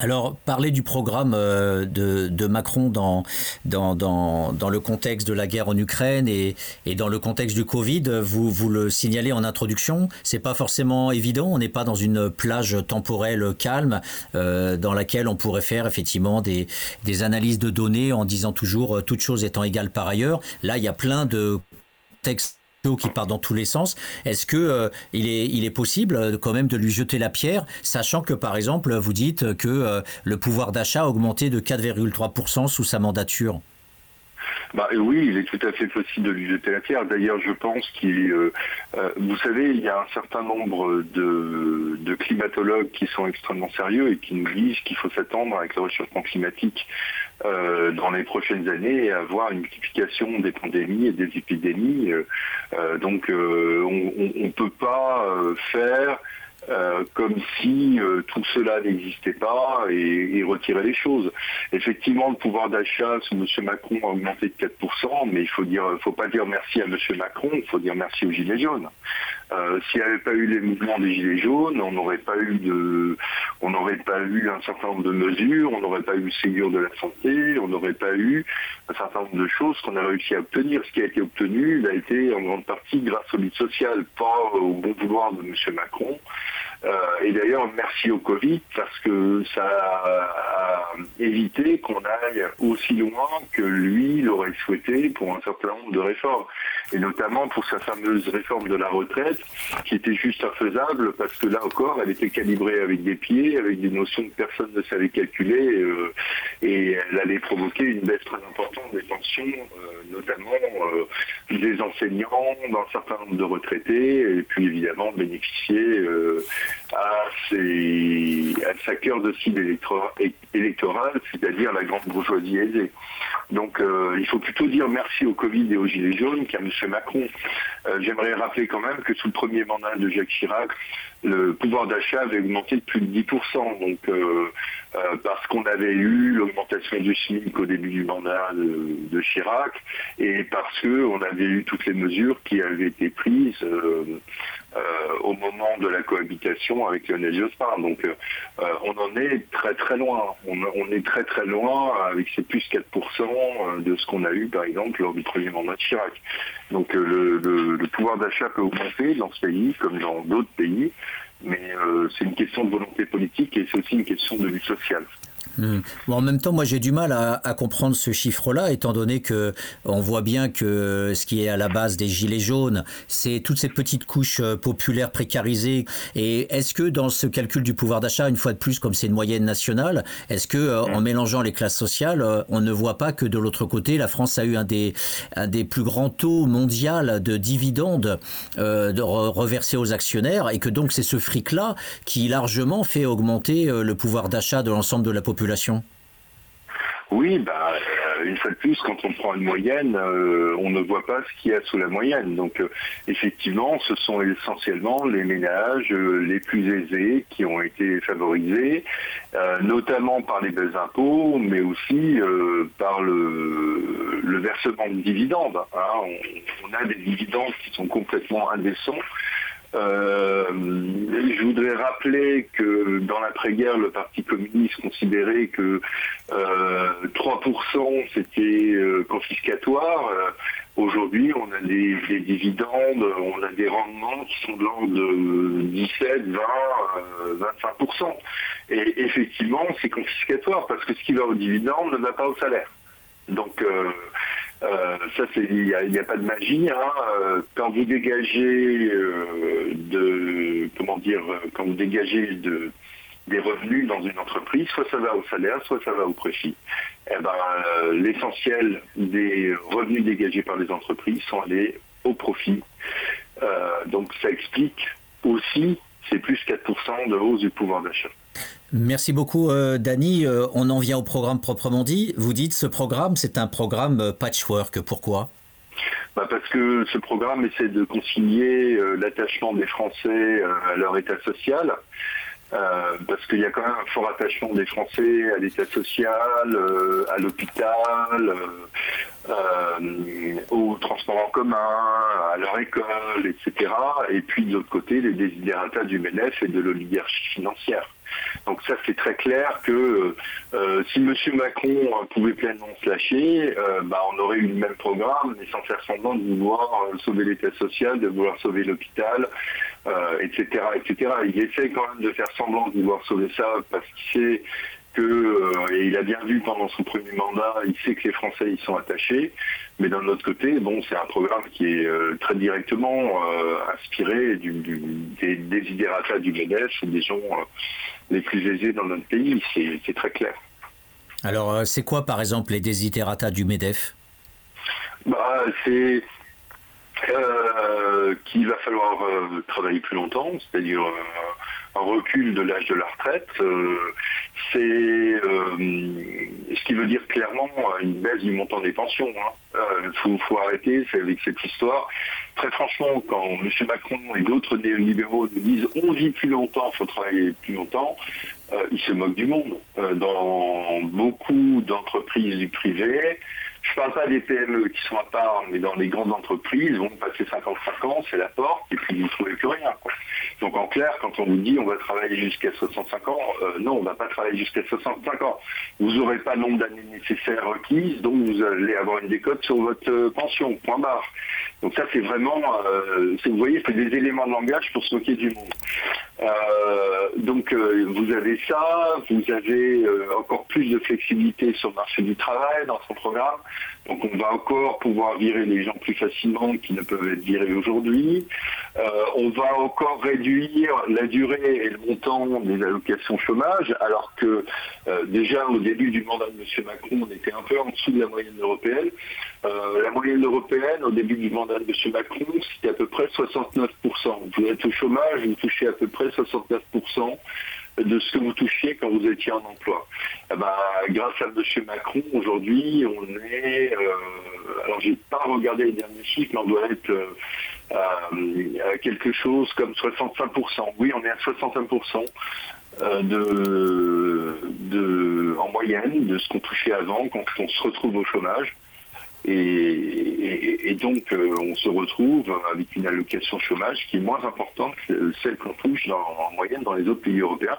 Speaker 1: Alors, parler du programme euh, de, Macron dans, dans, dans, le contexte de la guerre en Ukraine et, et, dans le contexte du Covid, vous, vous le signalez en introduction, c'est pas forcément évident, on n'est pas dans une plage temporelle calme euh, dans laquelle on pourrait faire effectivement des, des analyses de données en disant toujours euh, toute chose étant égale par ailleurs. Là, il y a plein de textes qui part dans tous les sens. Est-ce que euh, il, est, il est possible euh, quand même de lui jeter la pierre, sachant que par exemple vous dites que euh, le pouvoir d'achat a augmenté de 4,3% sous sa mandature?
Speaker 2: Bah, oui, il est tout à fait possible de lui jeter la pierre. D'ailleurs, je pense qu'il, euh, euh, vous savez, il y a un certain nombre de, de, climatologues qui sont extrêmement sérieux et qui nous disent qu'il faut s'attendre avec le réchauffement climatique euh, dans les prochaines années à avoir une multiplication des pandémies et des épidémies. donc, on ne peut pas faire euh, comme si euh, tout cela n'existait pas et, retirer les choses. Effectivement, le pouvoir d'achat sous M. Macron a augmenté de 4%, mais il faut dire, faut pas dire merci à M. Macron, il faut dire merci aux Gilets jaunes. Euh, s'il n'y avait pas eu les mouvements des Gilets jaunes, on n'aurait pas eu de, on n'aurait pas eu un certain nombre de mesures, on n'aurait pas eu le Ségur de la santé, on n'aurait pas eu un certain nombre de choses qu'on a réussi à obtenir. Ce qui a été obtenu, il a été en grande partie grâce au lutte social, pas au bon vouloir de M. Macron. Euh, et d'ailleurs, merci au Covid parce que ça a évité qu'on aille aussi loin que lui l'aurait souhaité pour un certain nombre de réformes. Et notamment pour sa fameuse réforme de la retraite qui était juste infaisable parce que là encore, elle était calibrée avec des pieds, avec des notions que personne ne savait calculer euh, et elle allait provoquer une baisse très importante des pensions, euh, notamment des enseignants, d'un certain nombre de retraités et puis évidemment bénéficier à, sa cœur de cible électorale, c'est-à-dire la grande bourgeoisie aisée. Donc euh, il faut plutôt dire merci au Covid et aux Gilets jaunes M. Macron. Euh, j'aimerais rappeler quand même que sous le premier mandat de Jacques Chirac, le pouvoir d'achat avait augmenté de plus de 10%. Donc euh, parce qu'on avait eu l'augmentation du SMIC au début du mandat de, Chirac et parce qu'on avait eu toutes les mesures qui avaient été prises euh, au moment de la cohabitation avec Lionel Jospin. Donc euh, euh, on en est très très loin. On, est très très loin avec ces plus 4% de ce qu'on a eu par exemple lors du premier mandat de Chirac. Donc le, pouvoir d'achat peut augmenter dans ce pays comme dans d'autres pays, mais c'est une question de volonté politique et c'est aussi une question de lutte sociale.
Speaker 1: Hmm. en même temps, moi j'ai du mal à, comprendre ce chiffre-là, étant donné que on voit bien que ce qui est à la base des gilets jaunes, c'est toute cette petite couche euh, populaire précarisée. Et est-ce que dans ce calcul du pouvoir d'achat, une fois de plus, comme c'est une moyenne nationale, est-ce que euh, en mélangeant les classes sociales, euh, on ne voit pas que de l'autre côté, la France a eu un des, un des plus grands taux mondiaux de dividendes de reversés aux actionnaires, et que donc c'est ce fric-là qui largement fait augmenter le pouvoir d'achat de l'ensemble de la population
Speaker 2: oui, bah, euh, une fois de plus, quand on prend une moyenne, euh, on ne voit pas ce qu'il y a sous la moyenne. Donc, euh, effectivement, ce sont essentiellement les ménages les plus aisés qui ont été favorisés, notamment par les baisses impôts, mais aussi par le, versement de dividendes. Hein. on, a des dividendes qui sont complètement indécents. Euh, je voudrais rappeler que dans l'après-guerre, le Parti communiste considérait que 3% euh, c'était euh, confiscatoire. Aujourd'hui, on a des, dividendes, on a des rendements qui sont de l'ordre de 17, 20, 25%. Et effectivement, c'est confiscatoire parce que ce qui va aux dividendes ne va pas au salaire. Donc, ça, il n'y a, pas de magie. Hein. Euh, quand vous dégagez euh, de, comment dire, quand vous dégagez de, des revenus dans une entreprise, soit ça va au salaire, soit ça va au profit. Eh ben, l'essentiel des revenus dégagés par les entreprises sont allés au profit. donc, ça explique aussi ces plus 4% de hausse du pouvoir d'achat.
Speaker 1: Merci beaucoup, euh, Dany. Euh, on en vient au programme proprement dit. Vous dites ce programme, c'est un programme euh, patchwork. Pourquoi?
Speaker 2: Bah parce que ce programme essaie de concilier l'attachement des Français à leur état social, parce qu'il y a quand même un fort attachement des Français à l'état social, à l'hôpital, euh, au transport en commun, à leur école, etc. Et puis de l'autre côté, les désidératas du MENEF et de l'oligarchie financière. Donc ça, c'est très clair que euh, si M. Macron pouvait pleinement se lâcher, euh, bah, on aurait eu le même programme, mais sans faire semblant de vouloir sauver l'État social, de vouloir sauver l'hôpital, etc., etc. Il essaie quand même de faire semblant de vouloir sauver ça parce qu'il sait que, euh, et il a bien vu pendant son premier mandat, il sait que les Français y sont attachés, mais d'un autre côté, bon, c'est un programme qui est euh, très directement euh, inspiré du, des désidératas du MEDEF des gens les plus aisés dans notre pays, c'est très clair.
Speaker 1: Alors, c'est quoi par exemple les désidératas du MEDEF?
Speaker 2: Bah, C'est qu'il va falloir travailler plus longtemps, c'est-à-dire un recul de l'âge de la retraite. Euh, c'est euh, ce qui veut dire clairement une baisse du montant des pensions. Il hein. euh, faut, arrêter avec cette histoire. Très franchement, quand M. Macron et d'autres néolibéraux nous disent on vit plus longtemps, il faut travailler plus longtemps, ils se moquent du monde. dans beaucoup d'entreprises du privé, je parle pas des PME qui sont à part, mais dans les grandes entreprises, vont passer 55 ans, c'est la porte, et puis vous ne trouvez plus rien. Donc en clair, quand on vous dit on va travailler jusqu'à 65 ans, euh, non, on ne va pas travailler jusqu'à 65 ans. Vous n'aurez pas le nombre d'années nécessaires requises, donc vous allez avoir une décote sur votre euh, pension, point barre. Donc ça, c'est vraiment, euh, vous voyez, c'est des éléments de langage pour se moquer du monde. donc vous avez ça, vous avez encore plus de flexibilité sur le marché du travail dans son programme. Donc on va encore pouvoir virer les gens plus facilement qui ne peuvent être virés aujourd'hui. Euh, on va encore réduire la durée et le montant des allocations chômage, alors que euh, déjà au début du mandat de M. Macron, on était un peu en dessous de la moyenne européenne. Euh, la moyenne européenne, au début du mandat de M. Macron, c'était à peu près 69%. Vous êtes au chômage, vous touchez à peu près 69% de ce que vous touchiez quand vous étiez en emploi. Eh ben, grâce à M. Macron, aujourd'hui, on est... Euh, alors, j'ai pas regardé les derniers chiffres, mais on doit être euh, à quelque chose comme 65%. Oui, on est à 65%. Euh, de, de, en moyenne de ce qu'on touchait avant quand on se retrouve au chômage. Et, donc, euh, on se retrouve avec une allocation chômage qui est moins importante que celle qu'on touche en moyenne dans les autres pays européens.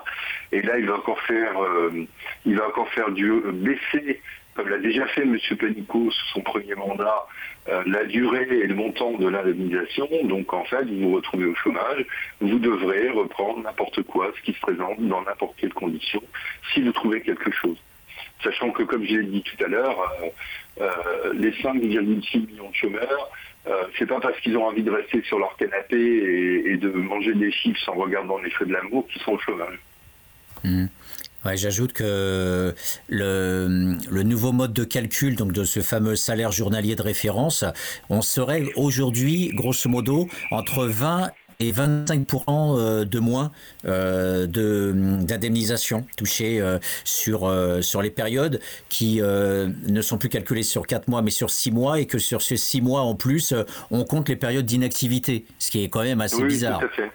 Speaker 2: Et là, il va encore faire, euh, il va encore faire baisser, comme l'a déjà fait M. Panico sous son premier mandat, euh, la durée et le montant de l'indemnisation. Donc, en fait, vous vous retrouvez au chômage, vous devrez reprendre n'importe quoi, ce qui se présente dans n'importe quelle condition, si vous trouvez quelque chose. Sachant que, comme je l'ai dit tout à l'heure, les 5,6 millions de chômeurs, euh, c'est pas parce qu'ils ont envie de rester sur leur canapé et, de manger des chips en regardant les feux de l'amour qu'ils sont au chômage.
Speaker 1: Mmh. J'ajoute que le, le, nouveau mode de calcul donc de ce fameux salaire journalier de référence, on serait aujourd'hui, grosso modo, entre 20 et 25% euh, de moins euh, d'indemnisation touchée euh, sur, sur les périodes qui ne sont plus calculées sur 4 mois mais sur 6 mois et que sur ces 6 mois en plus on compte les périodes d'inactivité, ce qui est quand même assez bizarre.
Speaker 2: Tout à fait.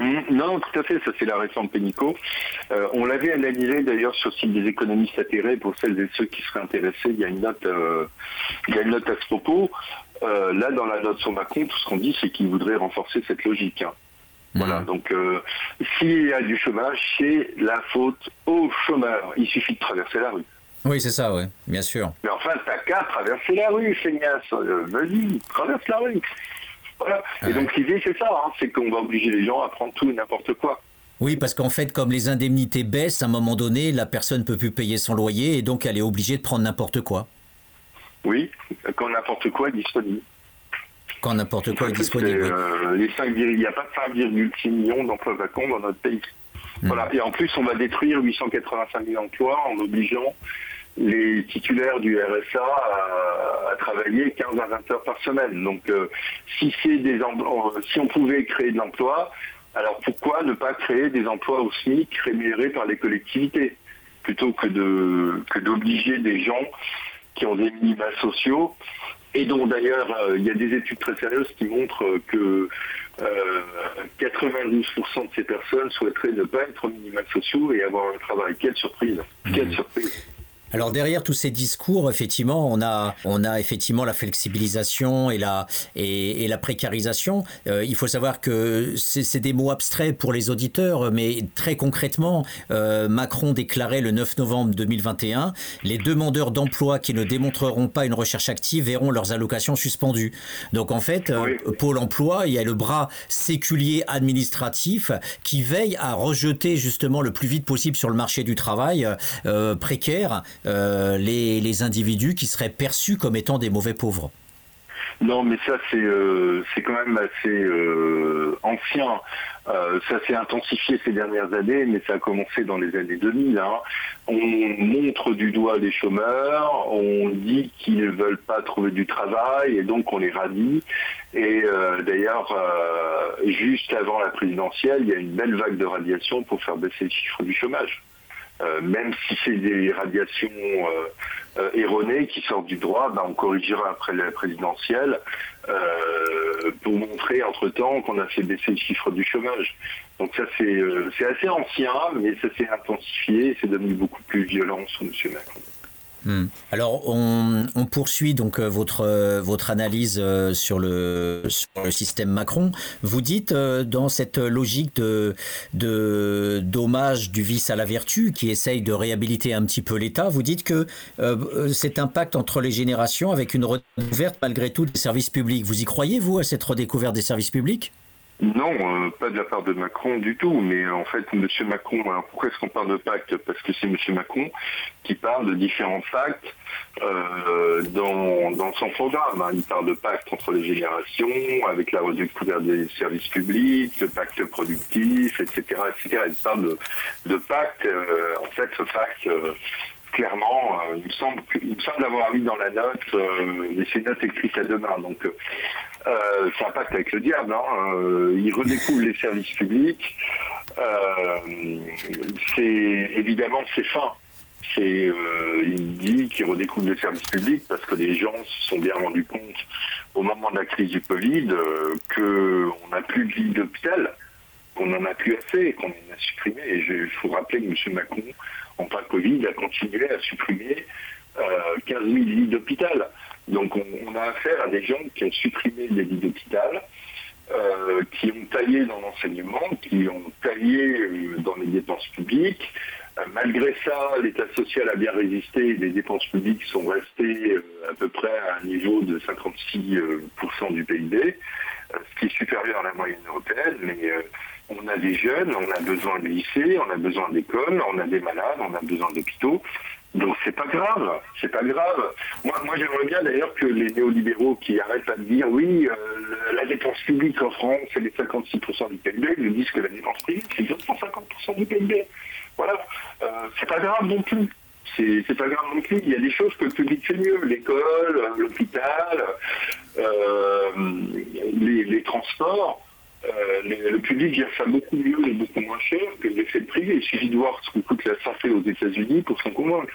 Speaker 2: Mmh, non, tout à fait, ça c'est la réforme Pénico. on l'avait analysé d'ailleurs sur le site des économistes atterrés pour celles et ceux qui seraient intéressés. Il y a une note, il y a une note à ce propos. Euh, là, dans la note sur Macron, tout ce qu'on dit, c'est qu'il voudrait renforcer cette logique. Hein. Voilà, mmh. donc euh, s'il y a du chômage, c'est la faute aux chômeurs. Il suffit de traverser la rue.
Speaker 1: Oui, c'est ça, oui, bien sûr.
Speaker 2: Mais enfin, t'as qu'à traverser la rue, feignasse. Euh, vas-y, traverse la rue. Voilà. Et donc l'idée, c'est ça, hein, c'est qu'on va obliger les gens à prendre tout et n'importe quoi.
Speaker 1: Oui, parce qu'en fait, comme les indemnités baissent, à un moment donné, la personne ne peut plus payer son loyer et donc elle est obligée de prendre n'importe quoi.
Speaker 2: Oui, quand n'importe quoi est disponible.
Speaker 1: Quand n'importe quoi est disponible.
Speaker 2: Euh, les 5, il n'y a pas de 5,6 millions d'emplois vacants dans notre pays. Hmm. Voilà. Et en plus, on va détruire 885 000 emplois en obligeant les titulaires du RSA à, travailler 15 à 20 heures par semaine. Donc, euh, si, c'est des si on pouvait créer de l'emploi, alors pourquoi ne pas créer des emplois au SMIC rémunérés par les collectivités plutôt que de que d'obliger des gens qui ont des minima sociaux et dont d'ailleurs euh, il y a des études très sérieuses qui montrent que 92% euh, de ces personnes souhaiteraient ne pas être minima sociaux et avoir un travail. Quelle surprise Quelle mmh. surprise
Speaker 1: Alors derrière tous ces discours, effectivement, on a, on a effectivement la flexibilisation et la, et, la précarisation. Euh, il faut savoir que c'est des mots abstraits pour les auditeurs, mais très concrètement, euh, Macron déclarait le 9 novembre 2021, les demandeurs d'emploi qui ne démontreront pas une recherche active verront leurs allocations suspendues. Donc en fait, euh, Pôle Emploi, il y a le bras séculier administratif qui veille à rejeter justement le plus vite possible sur le marché du travail précaire euh, les, individus qui seraient perçus comme étant des mauvais pauvres.
Speaker 2: Non, mais ça c'est euh, quand même assez euh, ancien. ça s'est intensifié ces dernières années, mais ça a commencé dans les années 2000. Hein. On montre du doigt les chômeurs, on dit qu'ils ne veulent pas trouver du travail et donc on les radie. Et d'ailleurs, juste avant la présidentielle, il y a une belle vague de radiation pour faire baisser le chiffre du chômage. Euh, même si c'est des radiations euh, euh, erronées qui sortent du droit, ben, on corrigera après la présidentielle pour montrer entre-temps qu'on a fait baisser le chiffre du chômage. Donc ça c'est assez ancien, mais ça s'est intensifié, c'est devenu beaucoup plus violent sous M. Macron.
Speaker 1: Hmm. Alors, on, poursuit donc euh, votre, euh, votre analyse euh, sur le, le système Macron. Vous dites, dans cette logique de, de d'hommage du vice à la vertu, qui essaye de réhabiliter un petit peu l'État, vous dites que cet impact entre les générations avec une redécouverte malgré tout des services publics. Vous y croyez, vous, à cette redécouverte des services publics?
Speaker 2: Non, euh, pas de la part de Macron du tout. Mais en fait, M. Macron, pourquoi est-ce qu'on parle de pacte Parce que c'est M. Macron qui parle de différents pactes euh, dans, son programme. Hein. Il parle de pacte entre les générations, avec la redécouverte des services publics, le pacte productif, etc. etc. Il parle de, pacte. Euh, en fait, ce pacte clairement, il, me semble, il me semble avoir mis dans la note, euh, ces notes écrites à deux mains. Donc, euh, c'est un pacte avec le diable. Hein. Euh, il redécouvre les services publics. Euh, c'est évidemment c'est fin. C'est, il dit qu'il redécouvre les services publics parce que les gens se sont bien rendus compte au moment de la crise du Covid qu'on n'a plus de lit d'hôpital, qu'on n'en a plus assez, qu'on en a supprimé. Et il faut rappeler que M. Macron, en plein Covid, a continué à supprimer 15 000 lits d'hôpital. Donc on, a affaire à des gens qui ont supprimé les d'hôpital, euh, qui ont taillé dans l'enseignement, qui ont taillé euh, dans les dépenses publiques. Euh, malgré ça, l'État social a bien résisté les dépenses publiques sont restées à peu près à un niveau de 56% du PIB, ce qui est supérieur à la moyenne européenne. Mais on a des jeunes, on a besoin de lycées, on a besoin d'écoles, on a des malades, on a besoin d'hôpitaux. Donc c'est pas grave, c'est pas grave. Moi, moi j'aimerais bien d'ailleurs que les néolibéraux qui arrêtent à dire oui, euh, la dépense publique en France c'est les 56% du PIB, nous disent que la dépense privée c'est 250% du PIB. Voilà, euh, c'est pas grave non plus. C'est pas grave non plus. Il y a des choses que le public fait mieux, l'école, l'hôpital, euh, les transports. Euh, le, public gère ça beaucoup mieux et beaucoup moins cher que l'effet privé. Il suffit de voir ce que coûte la santé aux États-Unis pour s'en convaincre.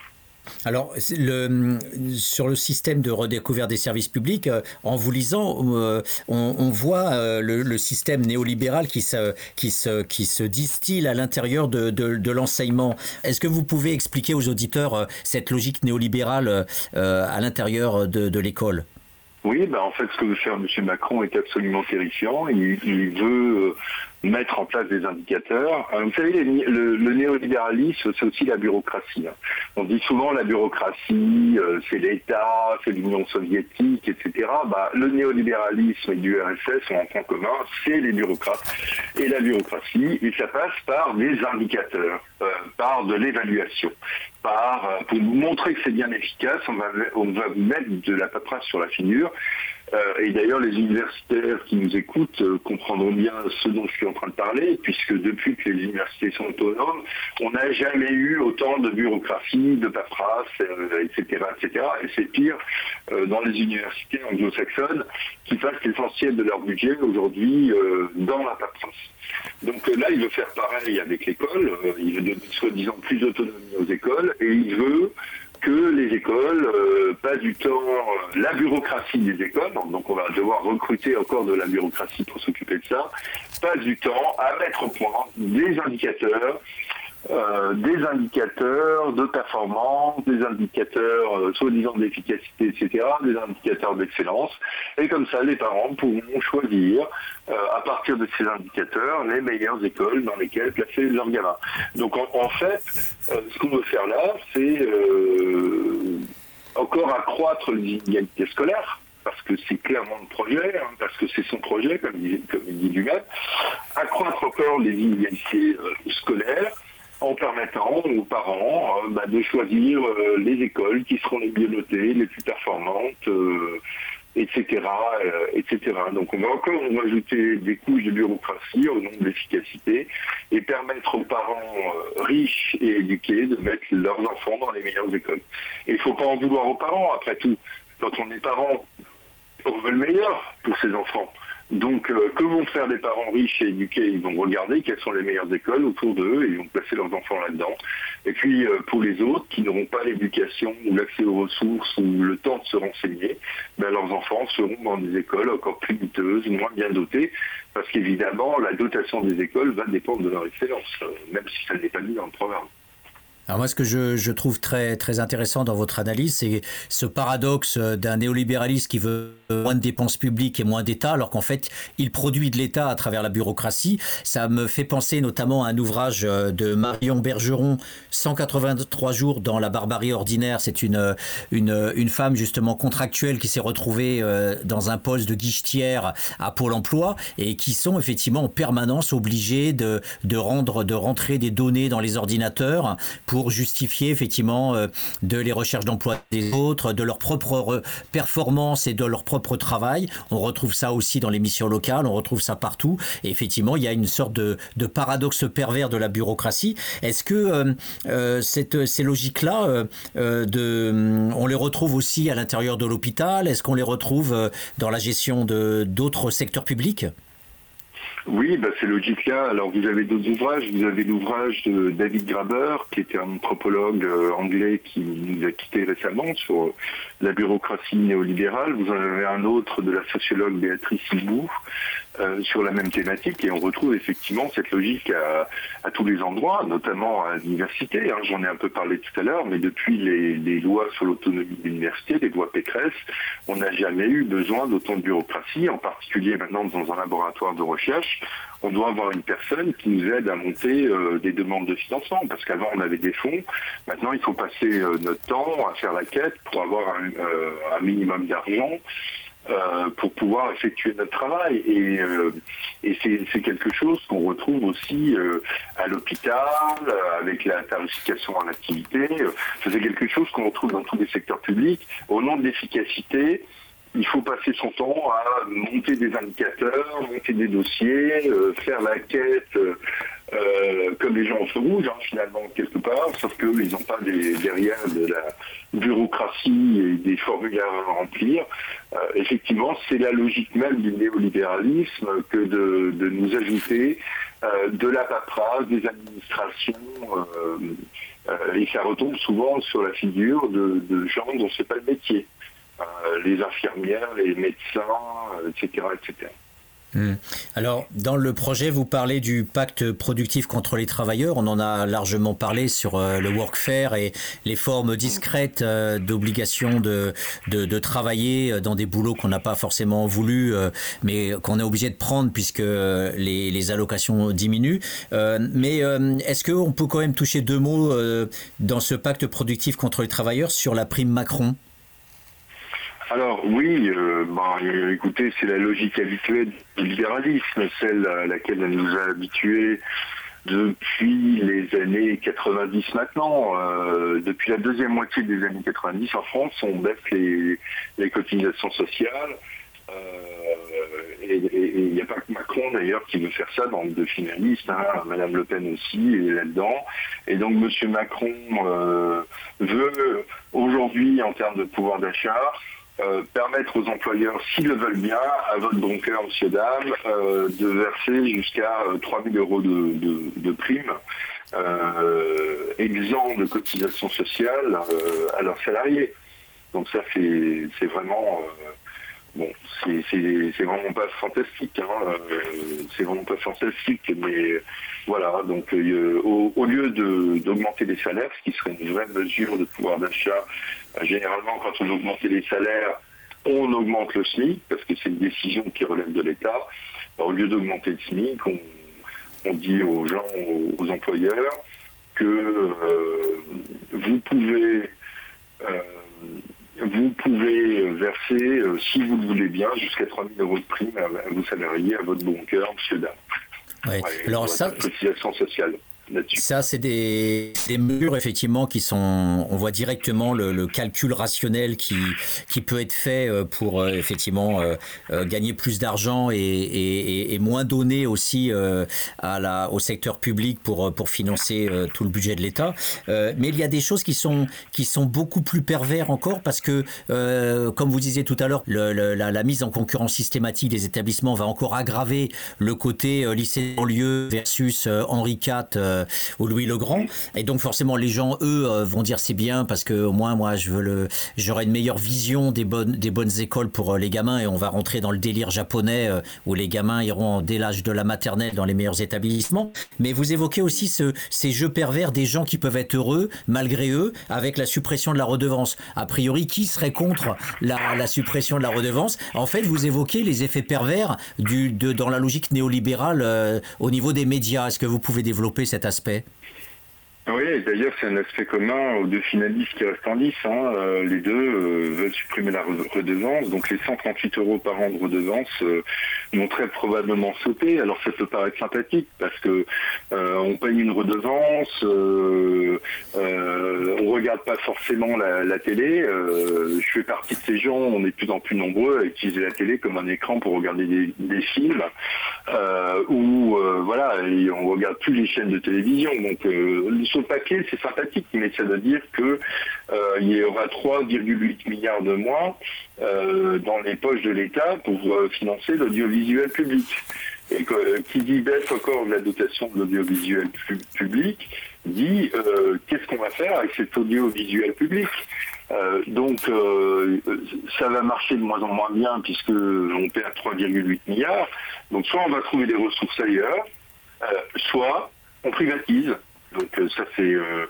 Speaker 1: Alors, le, sur le système de redécouverte des services publics, euh, en vous lisant, euh, on, voit le, système néolibéral qui se, qui se, qui se distille à l'intérieur de, de, l'enseignement. Est-ce que vous pouvez expliquer aux auditeurs cette logique néolibérale à l'intérieur de l'école?
Speaker 2: Oui, ben en fait, ce que veut faire M. Macron est absolument terrifiant. Il, il veut euh, mettre en place des indicateurs. Euh, vous savez, le, néolibéralisme, c'est aussi la bureaucratie. Hein. On dit souvent la bureaucratie, euh, c'est l'État, c'est l'Union soviétique, etc. Bah, le néolibéralisme et du RSS ont un point commun, c'est les bureaucrates et la bureaucratie, et ça passe par des indicateurs, euh, par de l'évaluation, par pour vous montrer que c'est bien efficace, on va, on va mettre de la paperasse sur la figure. Euh, et d'ailleurs, les universitaires qui nous écoutent euh, comprendront bien ce dont je suis en train de parler, puisque depuis que les universités sont autonomes, on n'a jamais eu autant de bureaucratie, de paperasse, etc., euh, etc. Et c'est pire dans les universités anglo-saxonnes qui passent l'essentiel de leur budget aujourd'hui dans la paperasse. Donc là, il veut faire pareil avec l'école. il veut donner soi-disant plus d'autonomie aux écoles et il veut que les écoles euh, du temps, euh, la bureaucratie des écoles, donc on va devoir recruter encore de la bureaucratie pour s'occuper de ça, passe du temps à mettre au point des indicateurs euh, des indicateurs de performance, des indicateurs euh, soi-disant d'efficacité, etc., des indicateurs d'excellence. Et comme ça, les parents pourront choisir, euh, à partir de ces indicateurs, les meilleures écoles dans lesquelles placer leurs gamins. Donc en, fait, ce qu'on veut faire là, c'est encore accroître les inégalités scolaires parce que c'est clairement le projet, hein, parce que c'est son projet, comme il, comme il dit lui-même, accroître encore les inégalités scolaires, en permettant aux parents euh, bah, de choisir euh, les écoles qui seront les mieux notées, les plus performantes, etc., euh, etc. Donc on va encore ajouter des couches de bureaucratie au nom de l'efficacité et permettre aux parents riches et éduqués de mettre leurs enfants dans les meilleures écoles. Et il ne faut pas en vouloir aux parents, après tout. Quand on est parent, on veut le meilleur pour ses enfants. Donc, euh, que vont faire des parents riches et éduqués Ils vont regarder quelles sont les meilleures écoles autour d'eux et ils vont placer leurs enfants là-dedans. Et puis, euh, pour les autres qui n'auront pas l'éducation ou l'accès aux ressources ou le temps de se renseigner, ben, leurs enfants seront dans des écoles encore plus douteuses, moins bien dotées, parce qu'évidemment, la dotation des écoles va dépendre de leur excellence, euh, même si ça n'est pas mis dans le programme.
Speaker 1: Alors moi, ce que je, trouve très, très intéressant dans votre analyse, c'est ce paradoxe d'un néolibéralisme qui veut moins de dépenses publiques et moins d'État, alors qu'en fait, il produit de l'État à travers la bureaucratie. Ça me fait penser notamment à un ouvrage de Marion Bergeron, 183 jours dans la barbarie ordinaire. C'est une, une, une femme justement contractuelle qui s'est retrouvée euh, dans un poste de guichetière à Pôle emploi et qui sont effectivement en permanence obligées de, de, rendre, de rentrer des données dans les ordinateurs pour pour justifier effectivement euh, de les recherches d'emploi des autres, de leur propre performance et de leur propre travail. On retrouve ça aussi dans les missions locales, on retrouve ça partout. Et effectivement, il y a une sorte de, paradoxe pervers de la bureaucratie. Est-ce que euh, euh, cette, ces logiques-là, on les retrouve aussi à l'intérieur de l'hôpital? Est-ce qu'on les retrouve dans la gestion de d'autres secteurs publics?
Speaker 2: Oui, bah c'est logique là. Alors vous avez d'autres ouvrages. Vous avez l'ouvrage de David Graber, qui était un anthropologue euh, anglais qui nous a quitté récemment sur la bureaucratie néolibérale. Vous en avez un autre de la sociologue Béatrice Hibou euh, sur la même thématique et on retrouve effectivement cette logique à, tous les endroits, notamment à l'université. Hein. J'en ai un peu parlé tout à l'heure, mais depuis les, lois sur l'autonomie de l'université, les lois Pécresse, on n'a jamais eu besoin d'autant de bureaucratie, en particulier maintenant dans un laboratoire de recherche. On doit avoir une personne qui nous aide à monter euh, des demandes de financement, parce qu'avant on avait des fonds. Maintenant, il faut passer euh, notre temps à faire la quête pour avoir un minimum d'argent. Euh, pour pouvoir effectuer notre travail. Et, euh, c'est quelque chose qu'on retrouve aussi euh, à l'hôpital, avec la tarification en activité. C'est quelque chose qu'on retrouve dans tous les secteurs publics. Au nom de l'efficacité, il faut passer son temps à monter des indicateurs, monter des dossiers, faire la quête euh, comme les gens se rouge, hein, finalement, quelque part, sauf qu'ils n'ont pas des, derrière de la bureaucratie et des formulaires à remplir. Euh, effectivement, c'est la logique même du néolibéralisme que de, nous ajouter euh, de la paperasse, des administrations, et ça retombe souvent sur la figure de, de gens dont c'est pas le métier. les infirmières, les médecins, etc., etc.
Speaker 1: Hmm. Alors, dans le projet, vous parlez du pacte productif contre les travailleurs. On en a largement parlé sur euh, le workfare et les formes discrètes euh, d'obligation de, de, travailler euh, dans des boulots qu'on n'a pas forcément voulu, mais qu'on est obligé de prendre puisque les, les allocations diminuent. mais est-ce qu'on peut quand même toucher deux mots dans ce pacte productif contre les travailleurs sur la prime Macron?
Speaker 2: Alors oui, euh, bah, écoutez, c'est la logique habituelle du libéralisme, celle à laquelle elle nous a habitués depuis les années 90 maintenant. Euh, depuis la deuxième moitié des années 90 en France, on baisse les, cotisations sociales. Euh, et il n'y a pas que Macron d'ailleurs qui veut faire ça dans le deux finalistes, hein, Madame Le Pen aussi est là-dedans. Et donc M. Macron veut aujourd'hui en termes de pouvoir d'achat euh, permettre aux employeurs, s'ils le veulent bien, à votre bon cœur, monsieur, dame, euh, de verser jusqu'à 3 euh, 000 euros de, de, prime, exempt de cotisation sociale à leurs salariés. Donc ça, c'est vraiment Bon, c'est vraiment pas fantastique, hein, c'est vraiment pas fantastique, mais voilà, donc au, lieu d'augmenter les salaires, ce qui serait une vraie mesure de pouvoir d'achat, généralement quand on augmente les salaires, on augmente le SMIC, parce que c'est une décision qui relève de l'État. Au lieu d'augmenter le SMIC, on, dit aux gens, aux, employeurs, que euh, vous pouvez euh, vous pouvez verser, euh, si vous le voulez bien, jusqu'à 3 000 euros de prime à, vos salariés, à votre bon cœur, monsieur Dame.
Speaker 1: Alors ça,
Speaker 2: sociale.
Speaker 1: Ça, c'est des, des, mesures effectivement qui sont, on voit directement le, calcul rationnel qui, qui peut être fait euh, pour euh, effectivement euh, gagner plus d'argent et, moins donner aussi au secteur public pour, pour financer tout le budget de l'État. mais il y a des choses qui sont, qui sont beaucoup plus pervers encore parce que, comme vous disiez tout à l'heure, la, la, mise en concurrence systématique des établissements va encore aggraver le côté lycée en lieu versus Henri IV euh, Louis le Grand. Et donc forcément, les gens, eux, euh, vont dire c'est bien parce que au moins, moi, je veux le, j'aurai une meilleure vision des bonnes, des bonnes écoles pour euh, les gamins et on va rentrer dans le délire japonais où les gamins iront dès l'âge de la maternelle dans les meilleurs établissements. Mais vous évoquez aussi ce, ces jeux pervers des gens qui peuvent être heureux malgré eux avec la suppression de la redevance. A priori, qui serait contre la, la suppression de la redevance? En fait, vous évoquez les effets pervers du, de, dans la logique néolibérale au niveau des médias. Est-ce que vous pouvez développer cette aspect
Speaker 2: oui, d'ailleurs, c'est un aspect commun aux deux finalistes qui restent en lice. Hein. Euh, les deux euh, veulent supprimer la redevance. Donc, les 138 euros par an de redevance euh, vont très probablement sauter. Alors, ça peut paraître sympathique parce que on paye une redevance, on regarde pas forcément la, télé. je fais partie de ces gens, on est de plus en plus nombreux à utiliser la télé comme un écran pour regarder des, films. ou voilà, on regarde plus les chaînes de télévision. Papier, c'est sympathique, mais ça veut dire qu'il euh, y aura 3,8 milliards de moins euh, dans les poches de l'État pour euh, financer l'audiovisuel public. Et qui dit baisse encore de la dotation de l'audiovisuel public dit qu'est-ce qu'on va faire avec cet audiovisuel public? Donc ça va marcher de moins en moins bien puisque on perd 3,8 milliards. Donc soit on va trouver des ressources ailleurs, soit on privatise. Donc euh, ça c'est, euh,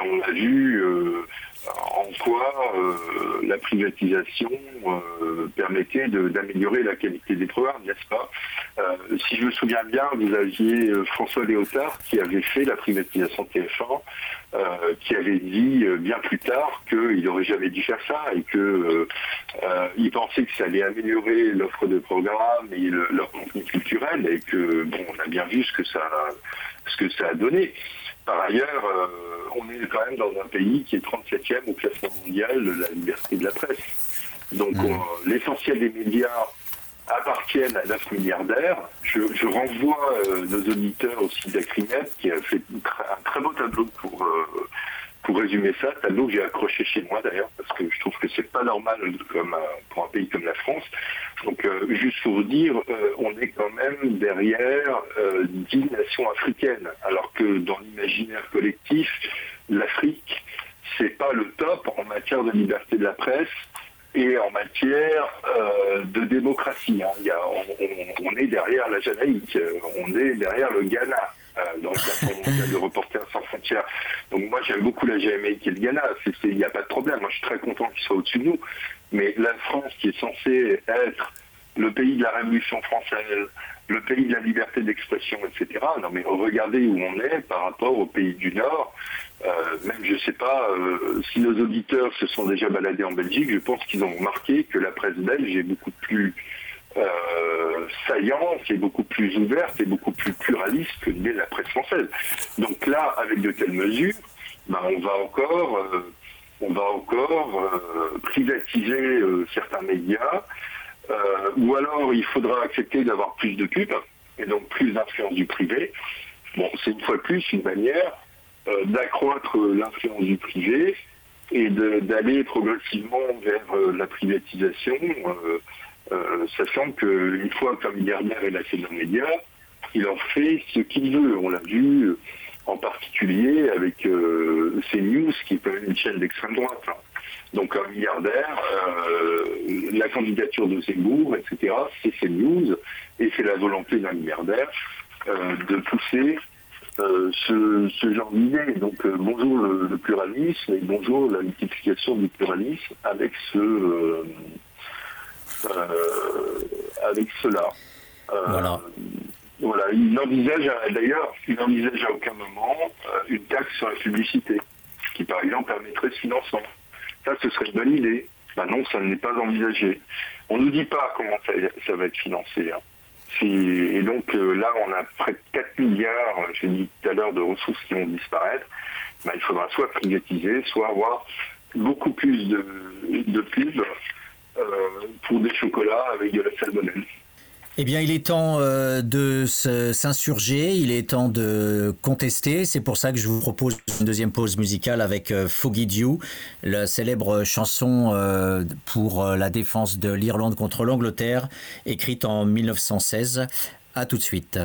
Speaker 2: on a vu euh, en quoi la privatisation permettait d'améliorer la qualité des programmes, n'est-ce pas? Si je me souviens bien, vous aviez François Léotard qui avait fait la privatisation de TF1, qui avait dit bien plus tard qu'il n'aurait jamais dû faire ça et que il pensait que ça allait améliorer l'offre de programmes et leur contenu culturel et que bon, on a bien vu ce que ça ce que ça a donné. Par ailleurs, euh, on est quand même dans un pays qui est 37e au classement mondial de la liberté de la presse. Donc mmh. l'essentiel des médias appartiennent à 9 milliardaires. Je, renvoie euh, nos auditeurs au site d'Acrinet qui a fait un très beau tableau pour, euh, pour résumer ça, tableau que j'ai accroché chez moi d'ailleurs, parce que je trouve que c'est pas normal comme pour un pays comme la France. Donc euh, juste pour vous dire, euh, on est quand même derrière euh, 10 nations africaines, alors que dans l'imaginaire collectif, l'Afrique, c'est pas le top en matière de liberté de la presse et en matière euh, de démocratie. Hein. On, est derrière la Jamaïque, on est derrière le Ghana. Dans le cadre de Reporters sans frontières. Donc moi j'aime beaucoup la Jamaïque et le Ghana, il n'y a pas de problème, moi je suis très content qu'ils soient au-dessus de nous, mais la France, qui est censée être le pays de la Révolution française, le pays de la liberté d'expression, etc. Non, mais regardez où on est par rapport aux pays du Nord. Euh, même, je ne sais pas, euh, si nos auditeurs se sont déjà baladés en Belgique, je pense qu'ils ont remarqué que la presse belge est beaucoup plus euh, saillante, est beaucoup plus ouverte et beaucoup plus pluraliste que la presse française. Donc là, avec de telles mesures, ben, on va encore on va encore euh, privatiser euh, certains médias, euh, ou alors il faudra accepter d'avoir plus de pubs et donc plus d'influence du privé. Bon, c'est une fois de plus une manière d'accroître l'influence du privé et d'aller progressivement vers la privatisation, sachant qu'une fois qu'un milliardaire est lâché dans les médias, il en fait ce qu'il veut. On l'a vu en particulier avec euh, CNews, qui est une chaîne d'extrême droite. Hein. donc un milliardaire, la candidature de Zemmour, etc. C'est ces news et c'est la volonté d'un milliardaire de pousser ce, genre d'idée. Donc bonjour le, pluralisme et bonjour la multiplication du pluralisme avec ce avec cela. voilà. Voilà, il n'envisage d'ailleurs, il n'envisage à aucun moment euh, une taxe sur la publicité, qui par exemple permettrait ce financement. Ça, ce serait une bonne idée. Ben non, ça n'est pas envisagé. On ne nous dit pas comment ça, va être financé. Hein. Et donc euh, là, on a près de 4 milliards, euh, j'ai dit tout à l'heure, de ressources qui vont disparaître. Ben, il faudra soit privatiser, soit avoir beaucoup plus de, de pubs pour des chocolats avec de la salmonelle.
Speaker 1: Eh bien, il est temps euh, de s'insurger, il est temps de contester. C'est pour ça que je vous propose une deuxième pause musicale avec euh, Foggy Dew, la célèbre chanson euh, pour la défense de l'Irlande contre l'Angleterre, écrite en 1916. À tout de suite.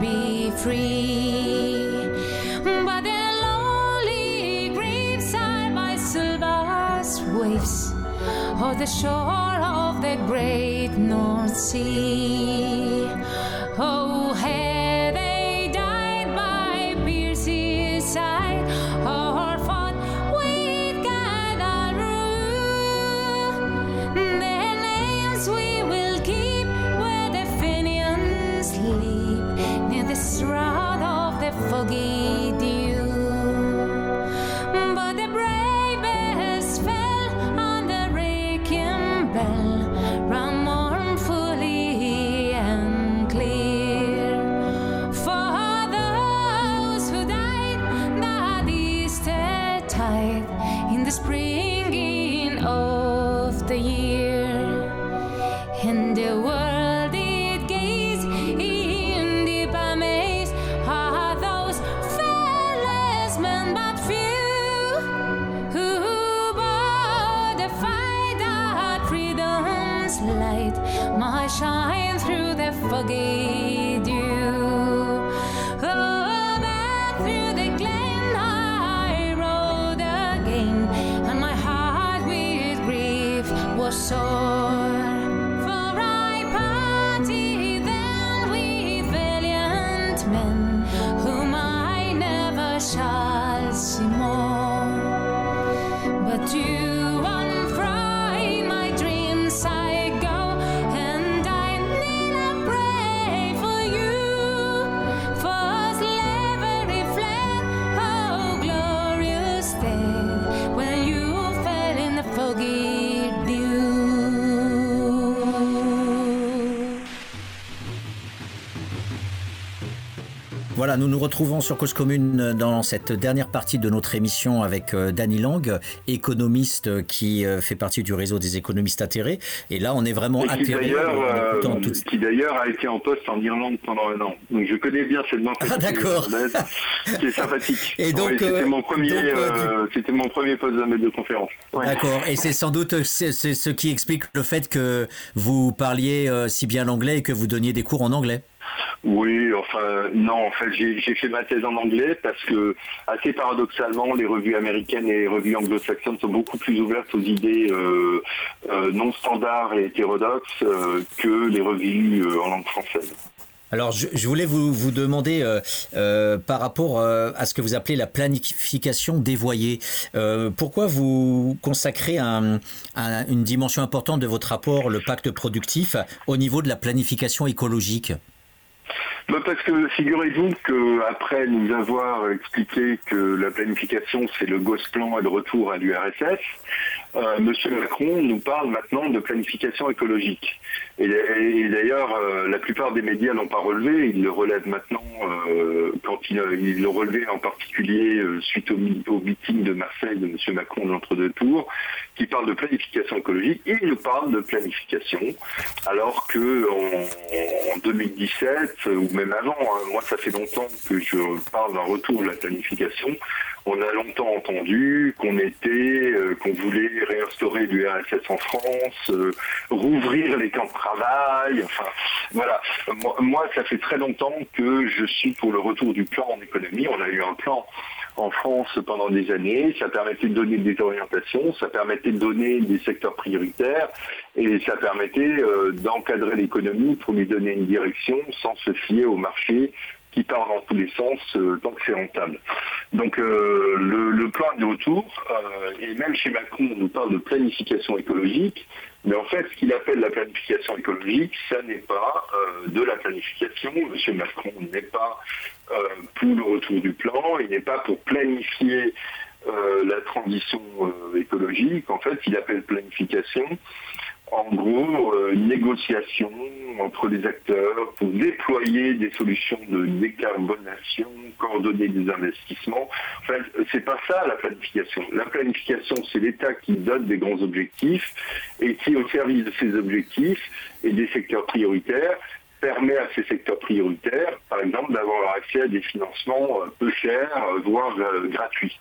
Speaker 4: Be free. But their lonely graves by silver waves or the shore of the great North Sea.
Speaker 1: Nous nous retrouvons sur Cause Commune dans cette dernière partie de notre émission avec euh, Danny Lang, économiste qui euh, fait partie du réseau des économistes atterrés. Et là, on est vraiment
Speaker 2: Et qui
Speaker 1: atterré.
Speaker 2: euh,
Speaker 1: tout-
Speaker 2: qui d'ailleurs a été en poste en Irlande pendant un an. Donc je connais bien cette mentalité
Speaker 1: Ah, d'accord.
Speaker 2: irlandaise, qui est sympathique.
Speaker 1: Et donc,
Speaker 2: c'était
Speaker 1: euh,
Speaker 2: mon premier,
Speaker 1: euh,
Speaker 2: c'était mon premier poste de conférence. Ouais.
Speaker 1: D'accord. Et c'est sans doute c'est, c'est ce qui explique le fait que vous parliez si bien l'anglais et que vous donniez des cours en anglais.
Speaker 2: Oui, enfin non, en fait j'ai fait ma thèse en anglais parce que assez paradoxalement les revues américaines et les revues anglo-saxonnes sont beaucoup plus ouvertes aux idées euh, euh, non standards et hétérodoxes euh, que les revues en langue française.
Speaker 1: Alors, je, voulais vous, vous demander par rapport à ce que vous appelez la planification dévoyée. pourquoi vous consacrez un- un- une dimension importante de votre rapport, le pacte productif, au niveau de la planification écologique?
Speaker 2: Bah, parce que figurez-vous qu'après nous avoir expliqué que la planification c'est le Gosplan et le retour à l'URSS, euh, Monsieur Macron nous parle maintenant de planification écologique. Et, d'ailleurs, euh, la plupart des médias l'ont pas relevé, ils le relèvent maintenant euh, quand ils ils l'ont relevé en particulier suite au, meeting de Marseille de Monsieur Macron de l'entre-deux tours, qui parle de planification écologique, et il nous parle de planification, alors que en 2017 ou même avant, hein, moi ça fait longtemps que je parle d'un retour de la planification. On a longtemps entendu qu'on était, euh, qu'on voulait réinstaurer l'URSS en France, euh, rouvrir les camps de travail. Enfin, voilà. Moi, moi, ça fait très longtemps que je suis pour le retour du plan en économie. On a eu un plan en France pendant des années. Ça permettait de donner des orientations, ça permettait de donner des secteurs prioritaires et ça permettait euh, d'encadrer l'économie pour lui donner une direction sans se fier au marché qui part dans tous les sens euh, tant que c'est rentable. Donc euh, le, plan de retour, euh, et même chez Macron, on nous parle de planification écologique, mais en fait, ce qu'il appelle la planification écologique, ça n'est pas de la planification. Monsieur Macron n'est pas pour le retour du plan, il n'est pas pour planifier la transition écologique. En fait, il appelle planification en gros, euh, une négociation entre les acteurs pour déployer des solutions de décarbonation, coordonner des investissements. Enfin, c'est pas ça la planification. La planification, c'est l'État qui donne des grands objectifs et qui, au service de ces objectifs et des secteurs prioritaires, permet à ces secteurs prioritaires, par exemple, d'avoir accès à des financements euh, peu chers, euh, voire gratuits.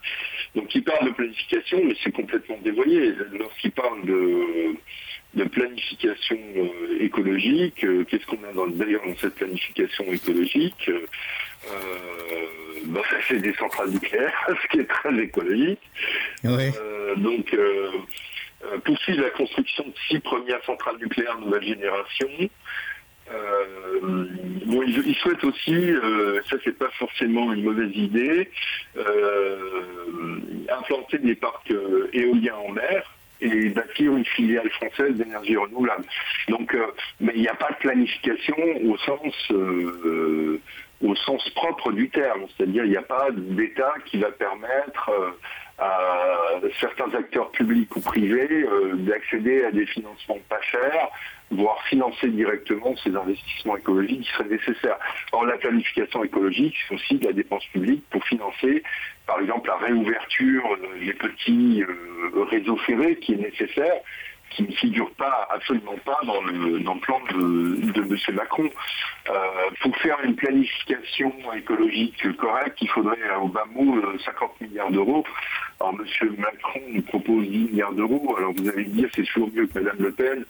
Speaker 2: Donc il parle de planification, mais c'est complètement dévoyé. Lorsqu'il parle de, de planification euh, écologique, euh, qu'est-ce qu'on a dans- d'ailleurs dans cette planification écologique Euh, bah, C'est des centrales nucléaires, ce qui est très écologique.
Speaker 1: Oui.
Speaker 2: Donc, poursuivre la construction de six premières centrales nucléaires nouvelle génération. Euh, bon, il, il souhaite aussi, euh, ça c'est pas forcément une mauvaise idée, euh, implanter des parcs éoliens en mer et bâtir une filiale française d'énergie renouvelable. Donc, euh, mais il n'y a pas de planification au sens euh, au sens propre du terme, c'est-à-dire il n'y a pas d'État qui va permettre euh, à certains acteurs publics ou privés euh, d'accéder à des financements pas chers, voire financer directement ces investissements écologiques qui seraient nécessaires. Or, la planification écologique, c'est aussi de la dépense publique pour financer, par exemple, la réouverture euh, des petits euh, réseaux ferrés qui est nécessaire qui ne figure pas, absolument pas dans le, dans le plan de, M. Macron. Euh, pour faire une planification écologique correcte, il faudrait au bas mot euh, 50 milliards d'euros. Alors M. Macron nous propose 10 milliards d'euros. Alors vous allez me dire c'est toujours mieux que Mme Le Pen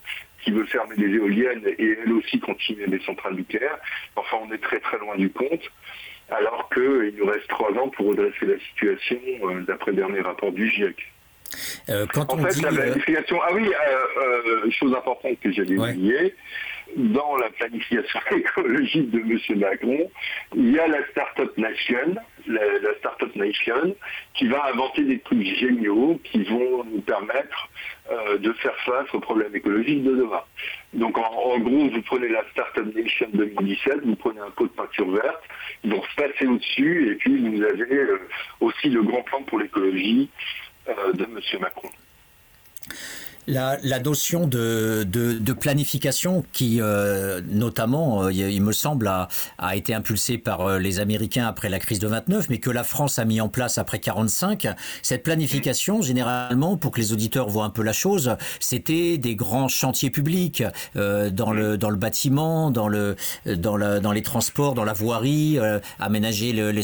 Speaker 2: qui veut fermer les éoliennes et elle aussi continuer les centrales nucléaires. Enfin, on est très très loin du compte. Alors qu'il nous reste trois ans pour redresser la situation euh, d'après le dernier rapport du GIEC.
Speaker 1: Euh, quand
Speaker 2: En
Speaker 1: on
Speaker 2: fait,
Speaker 1: dit
Speaker 2: la
Speaker 1: euh,
Speaker 2: planification. Ah oui, chose importante que j'avais
Speaker 1: Ouais.
Speaker 2: oubliée. Dans la planification écologique de M. Macron, il y a la Startup Nation, la, Startup Nation, qui va inventer des trucs géniaux qui vont nous permettre euh, de faire face aux problèmes écologiques de demain. Donc en, en gros, vous prenez la Startup Nation 2017, vous prenez un pot de peinture verte, ils vont se passer au-dessus, et puis vous avez euh, aussi le grand plan pour l'écologie euh, de M. Macron.
Speaker 1: La, notion de, de, planification qui, euh, notamment, euh, il me semble, a, a, été impulsée par euh, les Américains après la crise de 29, mais que la France a mis en place après 45. Cette planification, généralement, pour que les auditeurs voient un peu la chose, c'était des grands chantiers publics dans, le, dans le bâtiment, dans, le, dans, dans les transports, dans la voirie, aménager le, les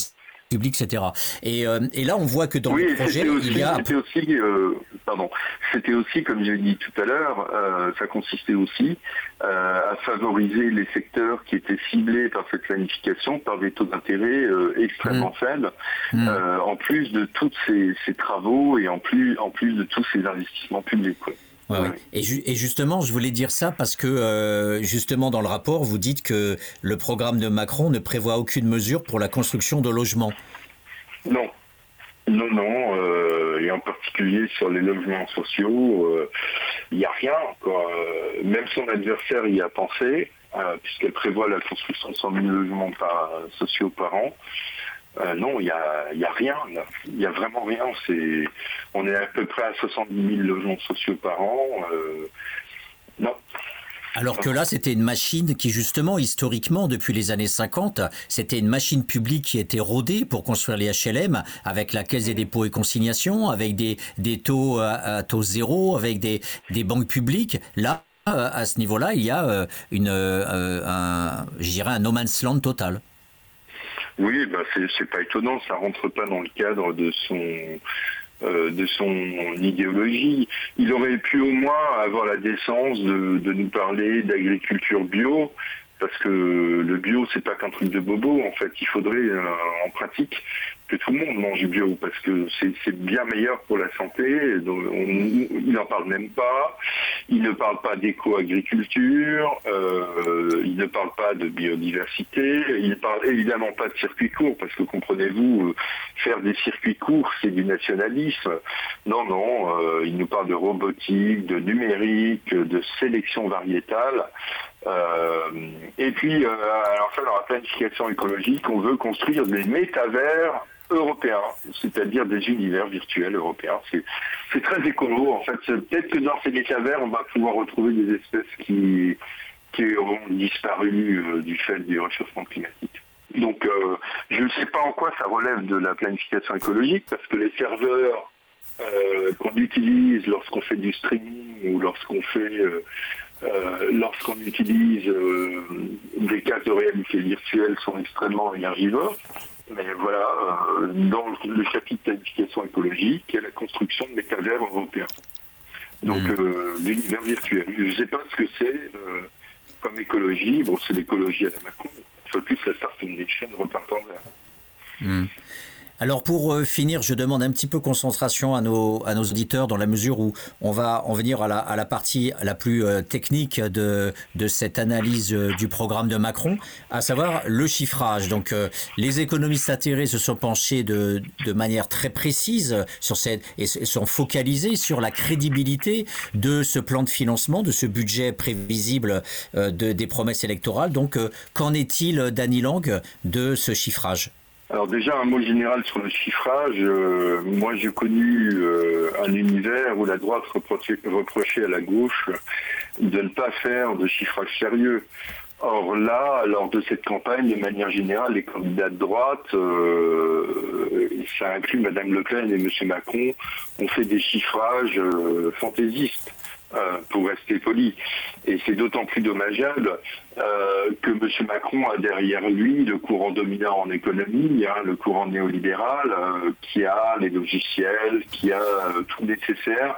Speaker 1: etc. Et, euh, et, là, on voit que dans le projet, il y a...
Speaker 2: C'était aussi, euh, pardon, c'était aussi, comme j'ai dit tout à l'heure, euh, ça consistait aussi à favoriser les secteurs qui étaient ciblés par cette planification par des taux d'intérêt extrêmement mmh. faibles, mmh. en plus de tous ces, ces, travaux et en plus, en plus de tous ces investissements publics.
Speaker 1: Et, et, justement, je voulais dire ça parce que justement dans le rapport, vous dites que le programme de Macron ne prévoit aucune mesure pour la construction de logements.
Speaker 2: Non. Non, non, euh, et en particulier sur les logements sociaux, il euh, n'y a rien. Euh, même son adversaire y a pensé, puisqu'elle prévoit la construction de 100 000 logements par, sociaux par an. Non, il n'y a, a rien. Il n'y a vraiment rien. on est à peu près à 70 000 logements sociaux par an. non,
Speaker 1: alors que là, c'était une machine qui, justement, historiquement, depuis les années 50, c'était une machine publique qui était rodée pour construire les HLM avec la Caisse des dépôts et consignations, avec des, taux à, taux zéro, avec des, banques publiques. Là, euh, à ce niveau-là, il y a euh, une, euh, un no man's land total.
Speaker 2: Oui, bah c'est pas étonnant, ça rentre pas dans le cadre de son euh, de son idéologie. Il aurait pu au moins avoir la décence de, nous parler d'agriculture bio, parce que le bio, c'est pas qu'un truc de bobo. En fait, il faudrait, euh, en pratique, que tout le monde mange bio parce que c'est bien meilleur pour la santé. il n'en parle même pas. Il ne parle pas d'éco-agriculture. Euh, il ne parle pas de biodiversité. Il ne parle évidemment pas de circuits courts parce que comprenez-vous, euh, faire des circuits courts, c'est du nationalisme. Non, non. Euh, il nous parle de robotique, de numérique, de sélection variétale. et puis, alors ça, dans la planification écologique, on veut construire des métavers européens, c'est-à-dire des univers virtuels européens. C'est très écolo, en fait. Peut-être que dans ces métavers, on va pouvoir retrouver des espèces qui, auront disparu euh, du fait du réchauffement climatique. Donc, euh, je ne sais pas en quoi ça relève de la planification écologique, parce que les serveurs euh, qu'on utilise lorsqu'on fait du streaming ou lorsqu'on fait lorsqu'on utilise des cartes de réalité virtuelle sont extrêmement énergivores. Mais voilà, euh, dans le chapitre planification écologique, il y a la construction de métavers européens. Donc hmm. euh, l'univers virtuel. Je ne sais pas ce que c'est euh, comme écologie. Bon, c'est l'écologie à la Macron. Soit plus la Startup Nation repart en l'air.
Speaker 1: Alors pour euh, finir, je demande un petit peu concentration à nos, à nos auditeurs dans la mesure où on va en venir à la, partie la plus euh, technique de, de cette analyse euh, du programme de Macron, à savoir le chiffrage. Donc les économistes atterrés se sont penchés de, de manière très précise sur cette, et sont focalisés sur la crédibilité de ce plan de financement, de ce budget prévisible de, des promesses électorales. Donc qu'en est-il, Dany Lang, de ce chiffrage?
Speaker 2: Alors déjà un mot général sur le chiffrage. Euh, moi j'ai connu euh, un univers où la droite reprochait, à la gauche de ne pas faire de chiffrage sérieux. Or là, lors de cette campagne, de manière générale, les candidats de droite, euh, ça inclut Madame Le Pen et M. Macron, ont fait des chiffrages fantaisistes. Euh, pour rester poli. Et c'est d'autant plus dommageable euh, que M. Macron a derrière lui le courant dominant en économie, hein, le courant néolibéral, euh, qui a les logiciels, qui a tout nécessaire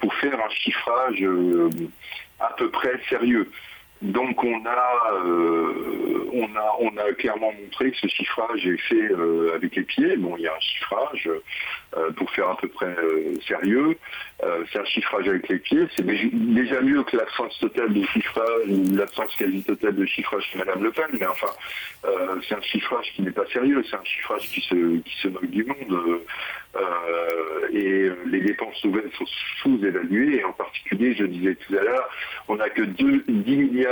Speaker 2: pour faire un chiffrage à peu près sérieux. Donc on a, on a, on a clairement montré que ce chiffrage est fait avec les pieds. Bon, il y a un chiffrage pour faire à peu près sérieux. Euh, c'est un chiffrage avec les pieds. C'est déjà mieux que l'absence totale de chiffrage ou l'absence quasi totale de chiffrage chez Madame Le Pen. Mais enfin, euh, c'est un chiffrage qui n'est pas sérieux. C'est un chiffrage qui se, moque du monde. Euh, et les dépenses nouvelles sont sous-évaluées. Et en particulier, je disais tout à l'heure, on n'a que 2, 10 milliards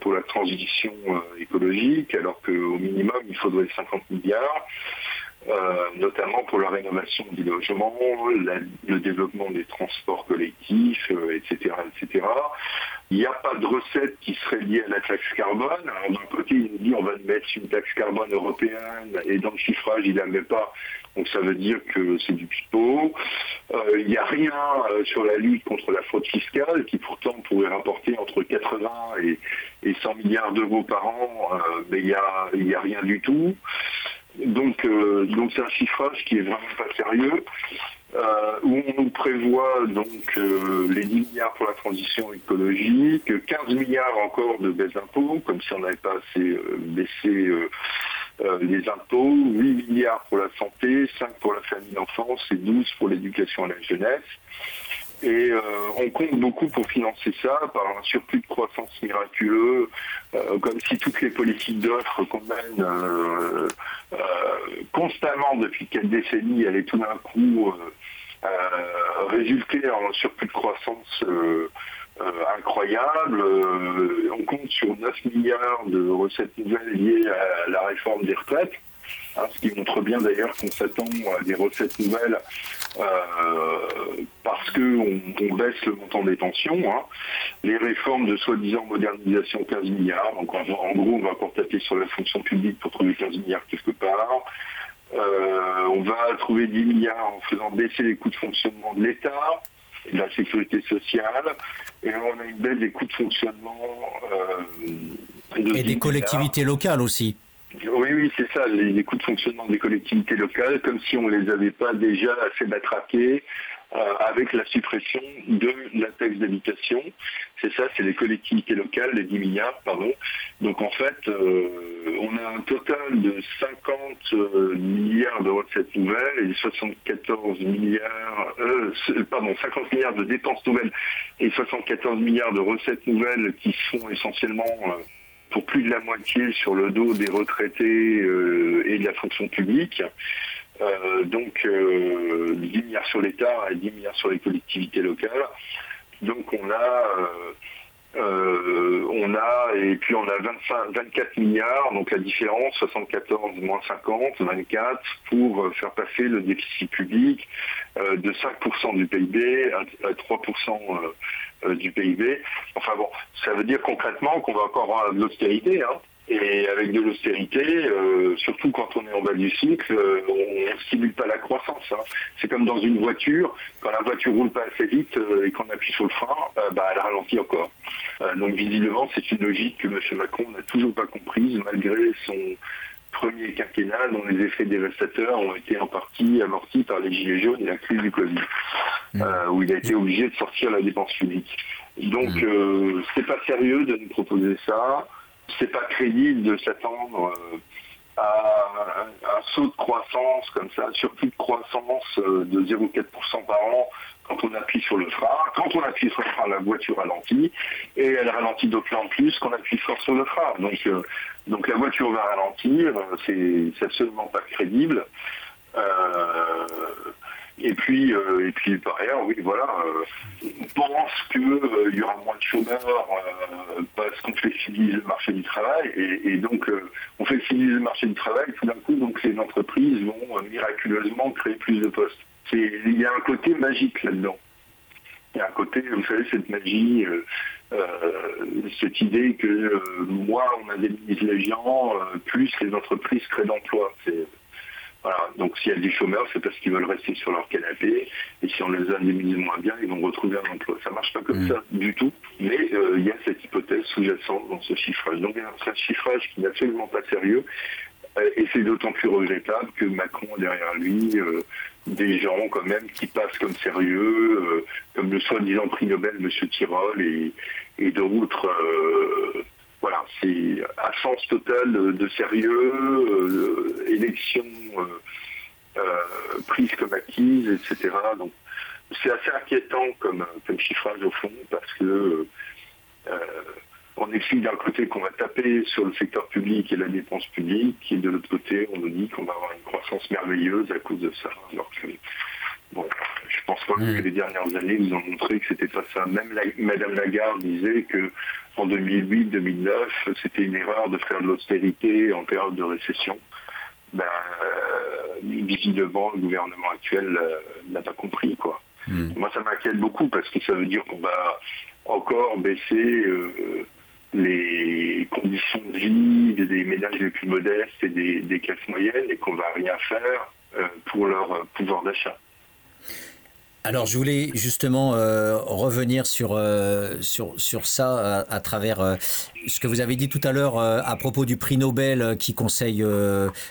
Speaker 2: pour la transition écologique, alors qu'au minimum, il faudrait 50 milliards. Notamment pour la rénovation des logements, le développement des transports collectifs, etc., etc. Il n'y a pas de recette qui serait liée à la taxe carbone. D'un côté, il nous dit on va mettre une taxe carbone européenne et dans le chiffrage, il n'en met pas. Donc ça veut dire que c'est du pipeau. Euh, il n'y a rien euh, sur la lutte contre la fraude fiscale qui pourtant pourrait rapporter entre 80 et, 100 milliards d'euros par an, euh, mais il n'y a, rien du tout. Donc donc c'est un chiffrage qui est vraiment pas sérieux. Euh, où on nous prévoit donc euh, les 10 milliards pour la transition écologique, 15 milliards encore de baisse d'impôts, comme si on n'avait pas assez euh, baissé les impôts, 8 milliards pour la santé, 5 pour la famille d'enfance et 12 pour l'éducation à la jeunesse. Et on compte beaucoup pour financer ça par un surplus de croissance miraculeux, comme si toutes les politiques d'offres qu'on mène constamment depuis quelques décennies allaient tout d'un coup euh, résulter en surplus de croissance euh, euh, incroyable. on compte sur 9 milliards de recettes nouvelles liées à la réforme des retraites. Hein, ce qui montre bien d'ailleurs qu'on s'attend à des recettes nouvelles parce qu'on on baisse le montant des pensions. Hein. Les réformes de soi-disant modernisation 15 milliards, donc en, en, gros on va encore taper sur la fonction publique pour trouver 15 milliards quelque part. Euh, on va trouver 10 milliards en faisant baisser les coûts de fonctionnement de l'État et de la sécurité sociale. Et on a une baisse des coûts de fonctionnement.
Speaker 1: Euh, et des collectivités locales aussi.
Speaker 2: Oui, oui, c'est ça, les, coûts de fonctionnement des collectivités locales, comme si on ne les avait pas déjà assez matraqués euh, avec la suppression de la taxe d'habitation. C'est ça, c'est les collectivités locales, les 10 milliards, pardon. Donc en fait, euh, on a un total de 50 euh, milliards de recettes nouvelles et 74 milliards, pardon, 50 milliards de dépenses nouvelles et 74 milliards de recettes nouvelles qui sont essentiellement pour plus de la moitié sur le dos des retraités et de la fonction publique. Euh, donc 10 euh, milliards sur l'État et 10 milliards sur les collectivités locales. Donc on a euh, on a, et puis on a 25, 24 milliards, donc la différence, 74 moins 50, 24, pour faire passer le déficit public de 5% du PIB à, 3% du PIB. Enfin bon, ça veut dire concrètement qu'on va encore avoir de l'austérité, hein. Et avec de l'austérité, euh, surtout quand on est en bas du cycle, euh, on ne stimule pas la croissance. Hein. C'est comme dans une voiture, quand la voiture roule pas assez vite euh, et qu'on appuie sur le frein, bah, elle ralentit encore. donc visiblement, c'est une logique que M. Macron n'a toujours pas comprise, malgré son premier quinquennat dont les effets dévastateurs ont été en partie amortis par les gilets jaunes et la crise du Covid, mmh. où il a été obligé de sortir la dépense publique. Donc mmh. c'est pas sérieux de nous proposer ça c'est pas crédible de s'attendre euh, à un, saut de croissance comme ça, surtout de croissance euh, de 0,4% par an quand on appuie sur le frein. Quand on appuie sur le frein, la voiture ralentit et elle ralentit d'autant plus qu'on appuie fort sur le frein. Donc, euh, donc la voiture va ralentir, c'est absolument pas crédible. Et puis, euh, et puis par ailleurs, oui, voilà, euh, on pense qu'il euh, y aura moins de chômeurs parce qu'on flexibilise le marché du travail, et, donc on flexibilise le marché du travail, tout d'un coup, donc les entreprises vont miraculeusement créer plus de postes. Il y a un côté magique là-dedans. Il y a un côté, vous savez, cette magie, cette idée que moins on indemnise les gens, plus les entreprises créent d'emplois. Voilà. Donc s'il y a des chômeurs, c'est parce qu'ils veulent rester sur leur canapé. Et si on les indemnise moins bien, ils vont retrouver un emploi. Ça marche pas comme mm. ça du tout. Mais euh, il y a cette hypothèse sous-jacente dans ce chiffrage. Donc c'est un chiffrage qui n'est absolument pas sérieux. Euh, et c'est d'autant plus regrettable que Macron derrière lui euh, des gens quand même qui passent comme sérieux, comme le soi-disant prix Nobel M. Tirol et, et d'autres voilà, c'est à sens total de, sérieux, euh, élection euh, euh, prise comme acquise, etc. Donc c'est assez inquiétant comme, chiffrage au fond, parce que on explique d'un côté qu'on va taper sur le secteur public et la dépense publique, et de l'autre côté, on nous dit qu'on va avoir une croissance merveilleuse à cause de ça. Alors que, bon, je pense pas que hmm. les dernières années nous ont montré que c'était pas ça. Même Madame Lagarde disait que en 2008-2009, c'était une erreur de faire de l'austérité en période de récession. Ben, euh, visiblement, le gouvernement actuel n'a pas compris. quoi. Hmm. Moi, ça m'inquiète beaucoup parce que ça veut dire qu'on va encore baisser les conditions de vie des ménages les plus modestes et des, classes moyennes et qu'on va rien faire pour leur pouvoir d'achat.
Speaker 1: Alors, je voulais justement euh, revenir sur, euh, sur, sur ça à, travers euh, ce que vous avez dit tout à l'heure à propos du prix Nobel qui conseille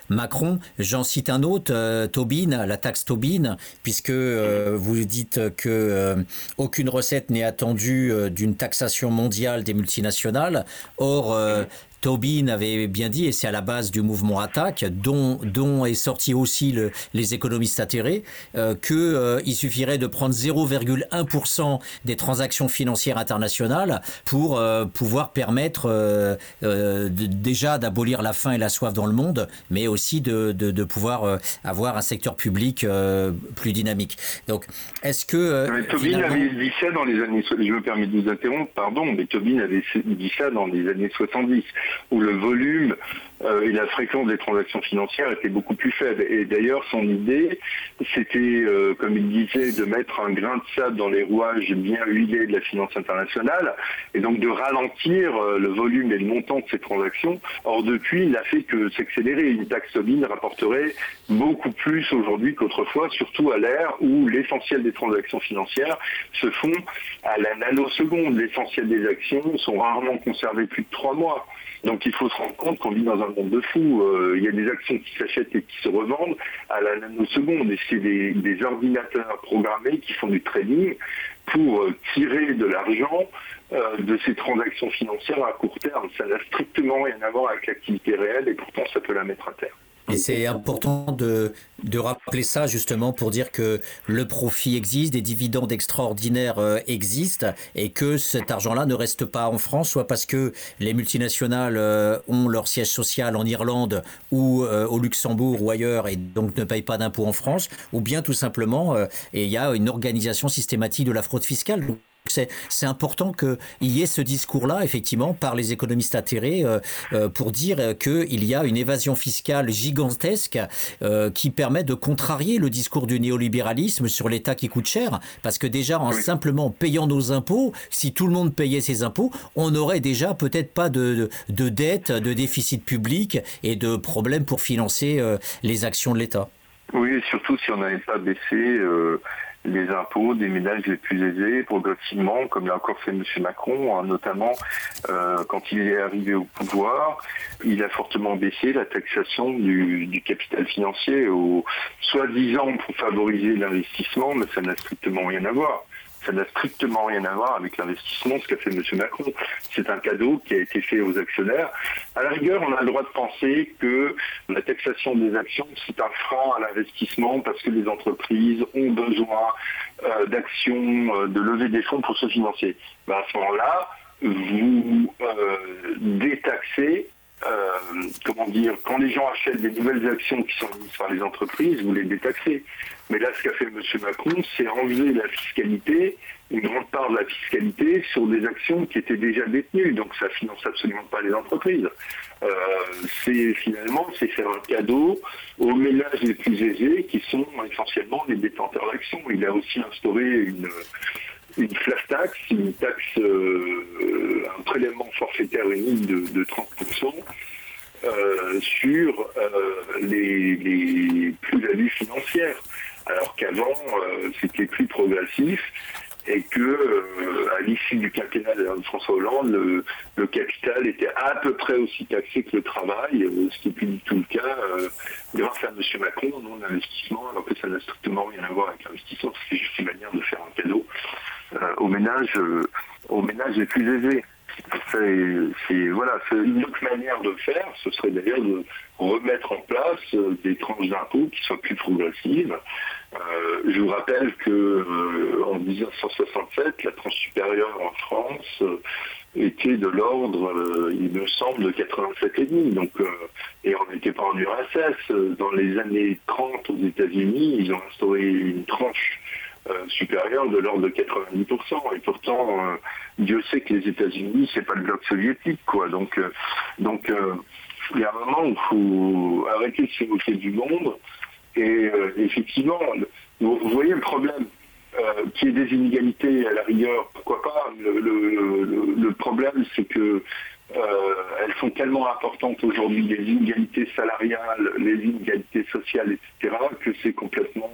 Speaker 1: Macron. J'en cite un autre, Tobin, la taxe Tobin, puisque vous dites que aucune recette n'est attendue d'une taxation mondiale des multinationales. Or, Tobin avait bien dit, et c'est à la base du mouvement Attaque, dont, dont est sorti aussi le, les économistes atterrés, euh, qu'il euh, suffirait de prendre 0,1% des transactions financières internationales pour euh, pouvoir permettre euh, euh, déjà d'abolir la faim et la soif dans le monde, mais aussi de, de, de pouvoir avoir un secteur public plus dynamique. Donc, est-ce que...
Speaker 2: Tobin finalement... avait dit ça dans les années... Je me permets de vous interrompre, pardon, mais Tobin avait dit ça dans les années 70 où le volume euh, et la fréquence des transactions financières étaient beaucoup plus faibles. Et d'ailleurs, son idée, c'était, euh, comme il disait, de mettre un grain de sable dans les rouages bien huilés de la finance internationale, et donc de ralentir euh, le volume et le montant de ces transactions. Or, depuis, il n'a fait que s'accélérer. Une taxe Tobin rapporterait beaucoup plus aujourd'hui qu'autrefois, surtout à l'ère où l'essentiel des transactions financières se font à la nanoseconde. L'essentiel des actions sont rarement conservées plus de trois mois. Donc il faut se rendre compte qu'on vit dans un monde de fous. Euh, il y a des actions qui s'achètent et qui se revendent à la nanoseconde. Et c'est des, ordinateurs programmés qui font du trading pour euh, tirer de l'argent euh, de ces transactions financières à court terme. Ça n'a strictement rien à voir avec l'activité réelle et pourtant ça peut la mettre à terre.
Speaker 1: Et c'est important de, de, rappeler ça justement pour dire que le profit existe, des dividendes extraordinaires euh, existent et que cet argent-là ne reste pas en France, soit parce que les multinationales euh, ont leur siège social en Irlande ou euh, au Luxembourg ou ailleurs et donc ne payent pas d'impôts en France, ou bien tout simplement, il y a une organisation systématique de la fraude fiscale. C'est important qu'il y ait ce discours-là, effectivement, par les économistes atterrés, euh, euh, pour dire qu'il y a une évasion fiscale gigantesque euh, qui permet de contrarier le discours du néolibéralisme sur l'État qui coûte cher. Parce que déjà, en simplement payant nos impôts, si tout le monde payait ses impôts, on n'aurait déjà peut-être pas de, de, dette, de déficit public et de problèmes pour financer les actions de l'État.
Speaker 2: Oui, surtout si on n'avait pas baissé les impôts des ménages les plus aisés progressivement, comme l'a encore fait M. Macron, hein, notamment euh, quand il est arrivé au pouvoir, il a fortement baissé la taxation du, du capital financier, au soi-disant pour favoriser l'investissement, mais ça n'a strictement rien à voir ça n'a strictement rien à voir avec l'investissement, ce qu'a fait M. Macron. C'est un cadeau qui a été fait aux actionnaires. À la rigueur, on a le droit de penser que la taxation des actions, c'est un frein à l'investissement parce que les entreprises ont besoin euh, d'actions, euh, de lever des fonds pour se financer. Ben, à ce moment-là, vous euh, détaxez comment dire, quand les gens achètent des nouvelles actions qui sont mises par les entreprises, vous les détaxez. Mais là, ce qu'a fait M. Macron, c'est enlever la fiscalité, une grande part de la fiscalité, sur des actions qui étaient déjà détenues. Donc ça finance absolument pas les entreprises. Euh, c'est finalement, c'est faire un cadeau aux ménages les plus aisés, qui sont essentiellement les détenteurs d'actions. Il a aussi instauré une une flash tax, une taxe, euh, un prélèvement forfaitaire unique de, 30% euh, sur les, les plus-values financières alors qu'avant euh, c'était plus progressif et que euh, à l'issue du quinquennat de François Hollande, le, capital était à peu près aussi taxé que le travail, euh, ce qui n'est plus du tout le cas grâce à M. Macron, non l'investissement, alors que ça n'a strictement rien à voir avec l'investissement, c'est juste une manière de faire un cadeau aux ménages, aux ménages les plus aisés. C'est voilà, une autre manière de faire. Ce serait d'ailleurs de remettre en place euh, des tranches d'impôts qui soient plus progressives. Euh, je vous rappelle que euh, en 1967, la tranche supérieure en France était de l'ordre, il me semble, de 87,5. Donc, et on n'était pas en URSS. Dans les années 30 aux États-Unis, ils ont instauré une tranche euh, supérieure de l'ordre de 90%. Et pourtant, euh, Dieu sait que les États-Unis, c'est pas le bloc soviétique, quoi. Donc, euh, il y a un moment où il faut arrêter de se moquer du monde Et effectivement, vous, voyez le problème. qui est des inégalités à la rigueur, pourquoi pas? Le, problème, c'est que elles sont tellement importantes aujourd'hui, les inégalités salariales, les inégalités sociales, etc., que c'est complètement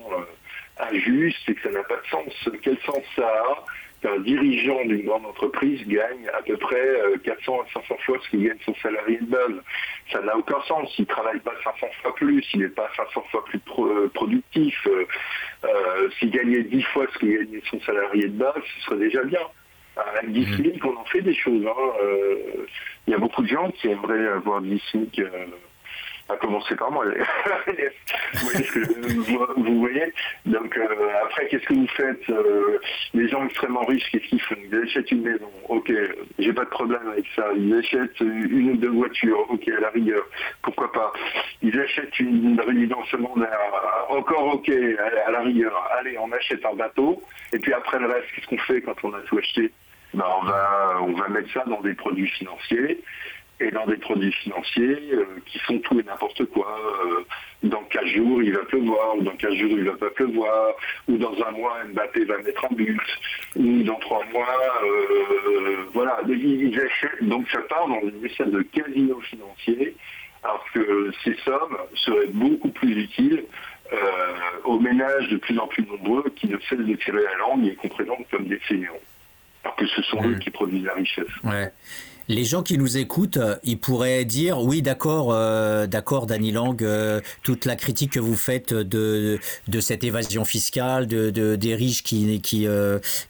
Speaker 2: injuste et que ça n'a pas de sens. Quel sens ça a qu'un dirigeant d'une grande entreprise gagne à peu près 400 euh, à 500 fois ce que gagne son salarié de base? Ça n'a aucun sens. Il ne travaille pas 500 fois plus, il n'est pas 500 fois plus euh, productif. Euh, s'il gagnait 10 fois ce que gagnait son salarié de base, ce serait déjà bien. Avec 10 SMIC, on en fait des choses. Hein. Il y a beaucoup de gens qui aimeraient avoir 10 SMIC à commencer par moi. vous voyez que vous, voyez Donc euh, après, qu'est-ce que vous faites euh, Les gens extrêmement riches, qu'est-ce qu'ils font? Ils achètent une maison. Ok, j'ai pas de problème avec ça. Ils achètent une ou deux voitures. Ok, à la rigueur, pourquoi pas? Ils achètent une résidence secondaire. Encore ok, à la rigueur. Allez, on achète un bateau. Et puis après le reste, qu'est-ce qu'on fait quand on a tout acheté? Ben, on va on va mettre ça dans des produits financiers et dans des produits financiers euh, qui font tout et n'importe quoi. Euh, dans 15 jours, il va pleuvoir, ou dans 15 jours, il va pas pleuvoir, ou dans un mois, Mbappé va mettre un but, ou dans trois mois, euh, voilà. Donc ça part dans une espèce de casino financier, alors que ces sommes seraient beaucoup plus utiles aux ménages de plus en plus nombreux qui ne cessent de tirer la langue et qu'on présente comme des fainéants. Alors que ce sont eux qui produisent la richesse.
Speaker 1: Ouais. Les gens qui nous écoutent, euh, ils pourraient dire oui, d'accord, euh, d'accord, Dany Lang, euh, toute la critique que vous faites de de cette évasion fiscale, de, de des riches qui qui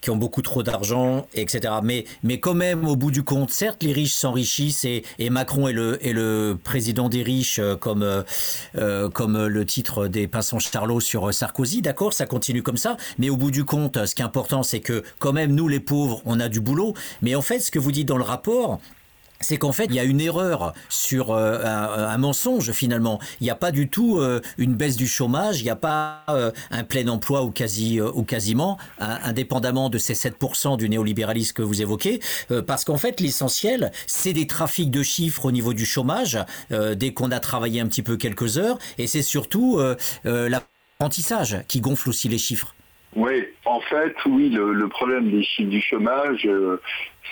Speaker 1: qui ont beaucoup trop d'argent, etc. Mais mais quand même, au bout du compte, certes, les riches s'enrichissent et, et Macron est le est le président des riches, comme comme le titre des Pinsons Charlot sur Sarkozy, d'accord, ça continue comme ça. Mais au bout du compte, ce qui est important, c'est que quand même nous, les pauvres, on a du boulot. Mais en fait, ce que vous dites dans le rapport c'est qu'en fait, il y a une erreur sur euh, un, mensonge finalement. Il n'y a pas du tout euh, une baisse du chômage, il n'y a pas euh, un plein emploi ou quasi ou quasiment, indépendamment de ces 7% du néolibéralisme que vous évoquez, parce qu'en fait, l'essentiel, c'est des trafics de chiffres au niveau du chômage dès qu'on a travaillé un petit peu quelques heures, et c'est surtout l'apprentissage qui gonfle aussi les chiffres.
Speaker 2: Oui, en fait, oui, le, problème des chiffres du chômage,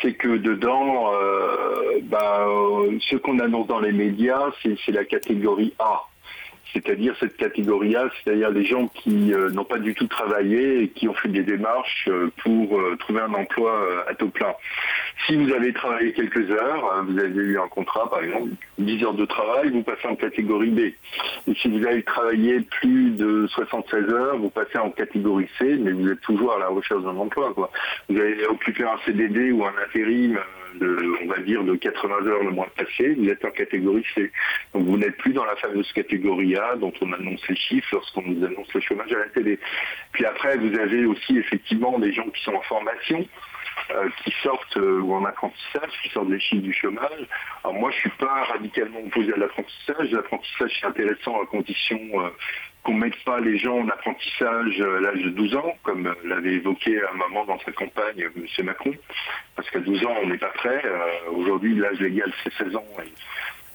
Speaker 2: c'est que dedans, euh, bah, euh, ce qu'on annonce dans les médias, c'est la catégorie A c'est-à-dire cette catégorie A, c'est-à-dire les gens qui euh, n'ont pas du tout travaillé et qui ont fait des démarches euh, pour euh, trouver un emploi à taux plein. Si vous avez travaillé quelques heures, vous avez eu un contrat par exemple, 10 heures de travail, vous passez en catégorie B. Et si vous avez travaillé plus de 76 heures, vous passez en catégorie C, mais vous êtes toujours à la recherche d'un emploi. Quoi. Vous avez occupé un CDD ou un intérim on va dire, de 80 heures le mois passé, vous êtes en catégorie C. Donc vous n'êtes plus dans la fameuse catégorie A dont on annonce les chiffres lorsqu'on nous annonce le chômage à la télé. Puis après, vous avez aussi effectivement des gens qui sont en formation. Euh, qui sortent euh, ou en apprentissage, qui sortent des chiffres du chômage. Alors moi, je suis pas radicalement opposé à l'apprentissage. L'apprentissage, c'est intéressant à condition euh, qu'on ne mette pas les gens en apprentissage à l'âge de 12 ans, comme l'avait évoqué à un moment dans sa campagne M. Macron, parce qu'à 12 ans, on n'est pas prêt. Euh, aujourd'hui, l'âge légal, c'est 16 ans.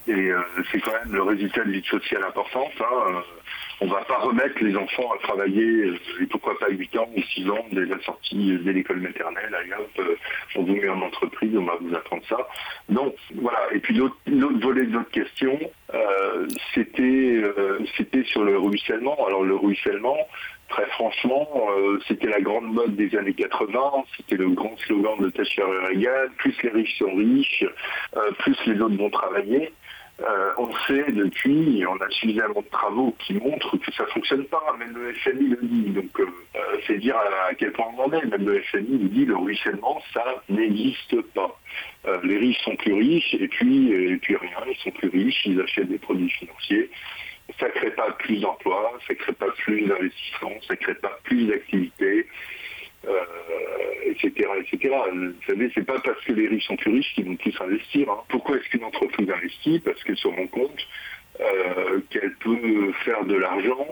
Speaker 2: Et, euh, c'est quand même le résultat de vie sociale importante. Hein. On va pas remettre les enfants à travailler, euh, et pourquoi pas 8 ans ou 6 ans dès la sortie de l'école maternelle. Allez hop, on vous met en entreprise, on va vous apprendre ça. Donc voilà. Et puis l'autre volet de votre question, c'était c'était sur le ruissellement. Alors le ruissellement, très franchement, euh, c'était la grande mode des années 80, c'était le grand slogan de Thatcher et Reagan, plus les riches sont riches, euh, plus les autres vont travailler. Euh, on sait depuis, on a suffisamment de travaux qui montrent que ça ne fonctionne pas, même le FMI le dit. Donc c'est dire à, quel point on en est. Même le FMI nous dit le ruissellement, ça n'existe pas. les riches sont plus riches et puis, et puis rien, ils sont plus riches, ils achètent des produits financiers ça ne crée pas plus d'emplois, ça ne crée pas plus d'investissements, ça ne crée pas plus d'activités, euh, etc. Vous savez, c'est pas parce que les riches sont plus riches qu'ils vont plus investir. Hein. Pourquoi est-ce qu'une entreprise investit? Parce qu'elle se rend compte euh, qu'elle peut faire de l'argent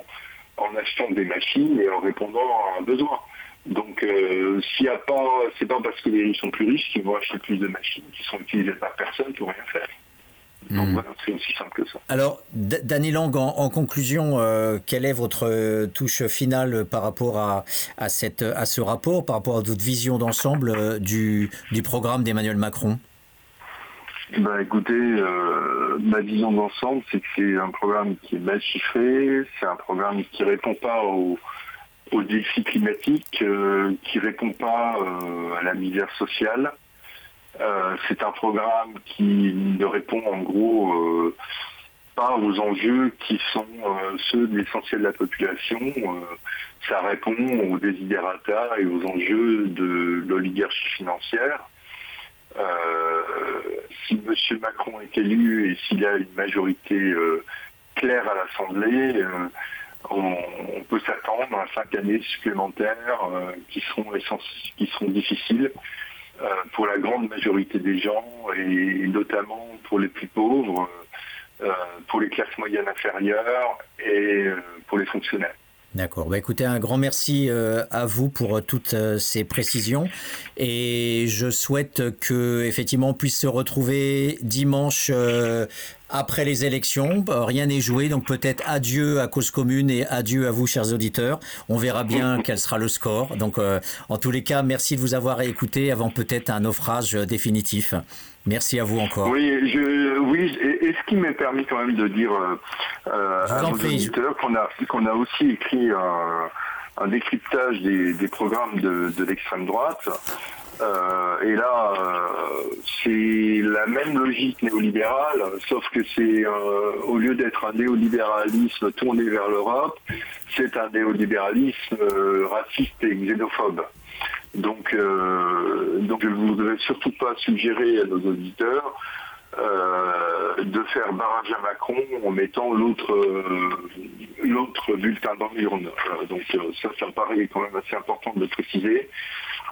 Speaker 2: en achetant des machines et en répondant à un besoin. Donc, euh, s'il y a pas, c'est pas parce que les riches sont plus riches qu'ils vont acheter plus de machines qui sont utilisées par personne pour rien faire. Donc hmm. voilà, c'est aussi simple que ça.
Speaker 1: Alors, Danny Lang, en, conclusion, euh, quelle est votre euh, touche finale par rapport à, à, cette, à ce rapport, par rapport à votre vision d'ensemble euh, du, du programme d'Emmanuel Macron?
Speaker 2: Bah, écoutez, ma vision d'ensemble, c'est que c'est un programme qui est mal chiffré, c'est un programme qui répond pas aux, aux défis climatiques, qui répond pas à la misère sociale. Euh, c'est un programme qui ne répond en gros euh, pas aux enjeux qui sont euh, ceux de l'essentiel de la population. ça répond aux desiderata et aux enjeux de l'oligarchie financière. si M. Macron est élu et s'il a une majorité claire à l'Assemblée, on, peut s'attendre à cinq années supplémentaires qui qui seront difficiles. Euh, pour la grande majorité des gens et notamment pour les plus pauvres, euh, pour les classes moyennes inférieures et euh, pour les fonctionnaires.
Speaker 1: D'accord. Bah, écoutez, un grand merci à vous pour toutes ces précisions et je souhaite que effectivement on puisse se retrouver dimanche après les élections. Bah, rien n'est joué, donc peut-être adieu à Cause Commune et adieu à vous, chers auditeurs. On verra bien quel sera le score. Donc, euh, en tous les cas, merci de vous avoir écouté avant peut-être un naufrage définitif. Merci à vous encore.
Speaker 2: Oui, je, oui et, ce qui m'est permis quand même de dire euh, euh, à nos auditeurs qu'on a, qu'on a aussi écrit un, décryptage des, programmes de, de l'extrême droite. Euh, et là, euh, c'est la même logique néolibérale, sauf que c'est euh, au lieu d'être un néolibéralisme tourné vers l'Europe, c'est un néolibéralisme raciste et xénophobe. Donc, donc je ne voudrais surtout pas suggérer à nos auditeurs de faire barrage à Macron en mettant l'autre l'autre bulletin dans l'urne. donc ça, ça me paraît quand même assez important de le préciser.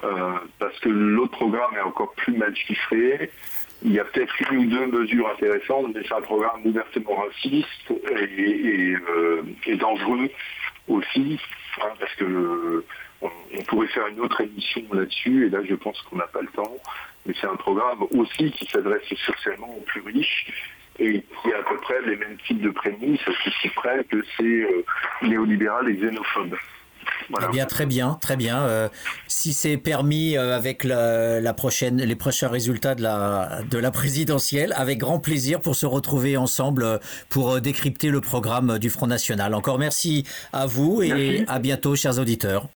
Speaker 2: Euh, parce que l'autre programme est encore plus mal chiffré. Il y a peut-être une ou deux mesures intéressantes, mais c'est un programme ouvertement raciste et, euh, dangereux aussi, hein, parce que on, pourrait faire une autre émission là-dessus, et là je pense qu'on n'a pas le temps. Mais c'est un programme aussi qui s'adresse socialement aux plus riches et qui a à peu près les mêmes types de prémices, aussi près que c'est euh, néolibéral et xénophobe.
Speaker 1: Eh bien, très bien, très bien. Euh, si c'est permis euh, avec la, prochaine, les prochains résultats de la, de la présidentielle, avec grand plaisir pour se retrouver ensemble euh, pour décrypter le programme du Front National. Encore merci à vous et à bientôt, chers auditeurs.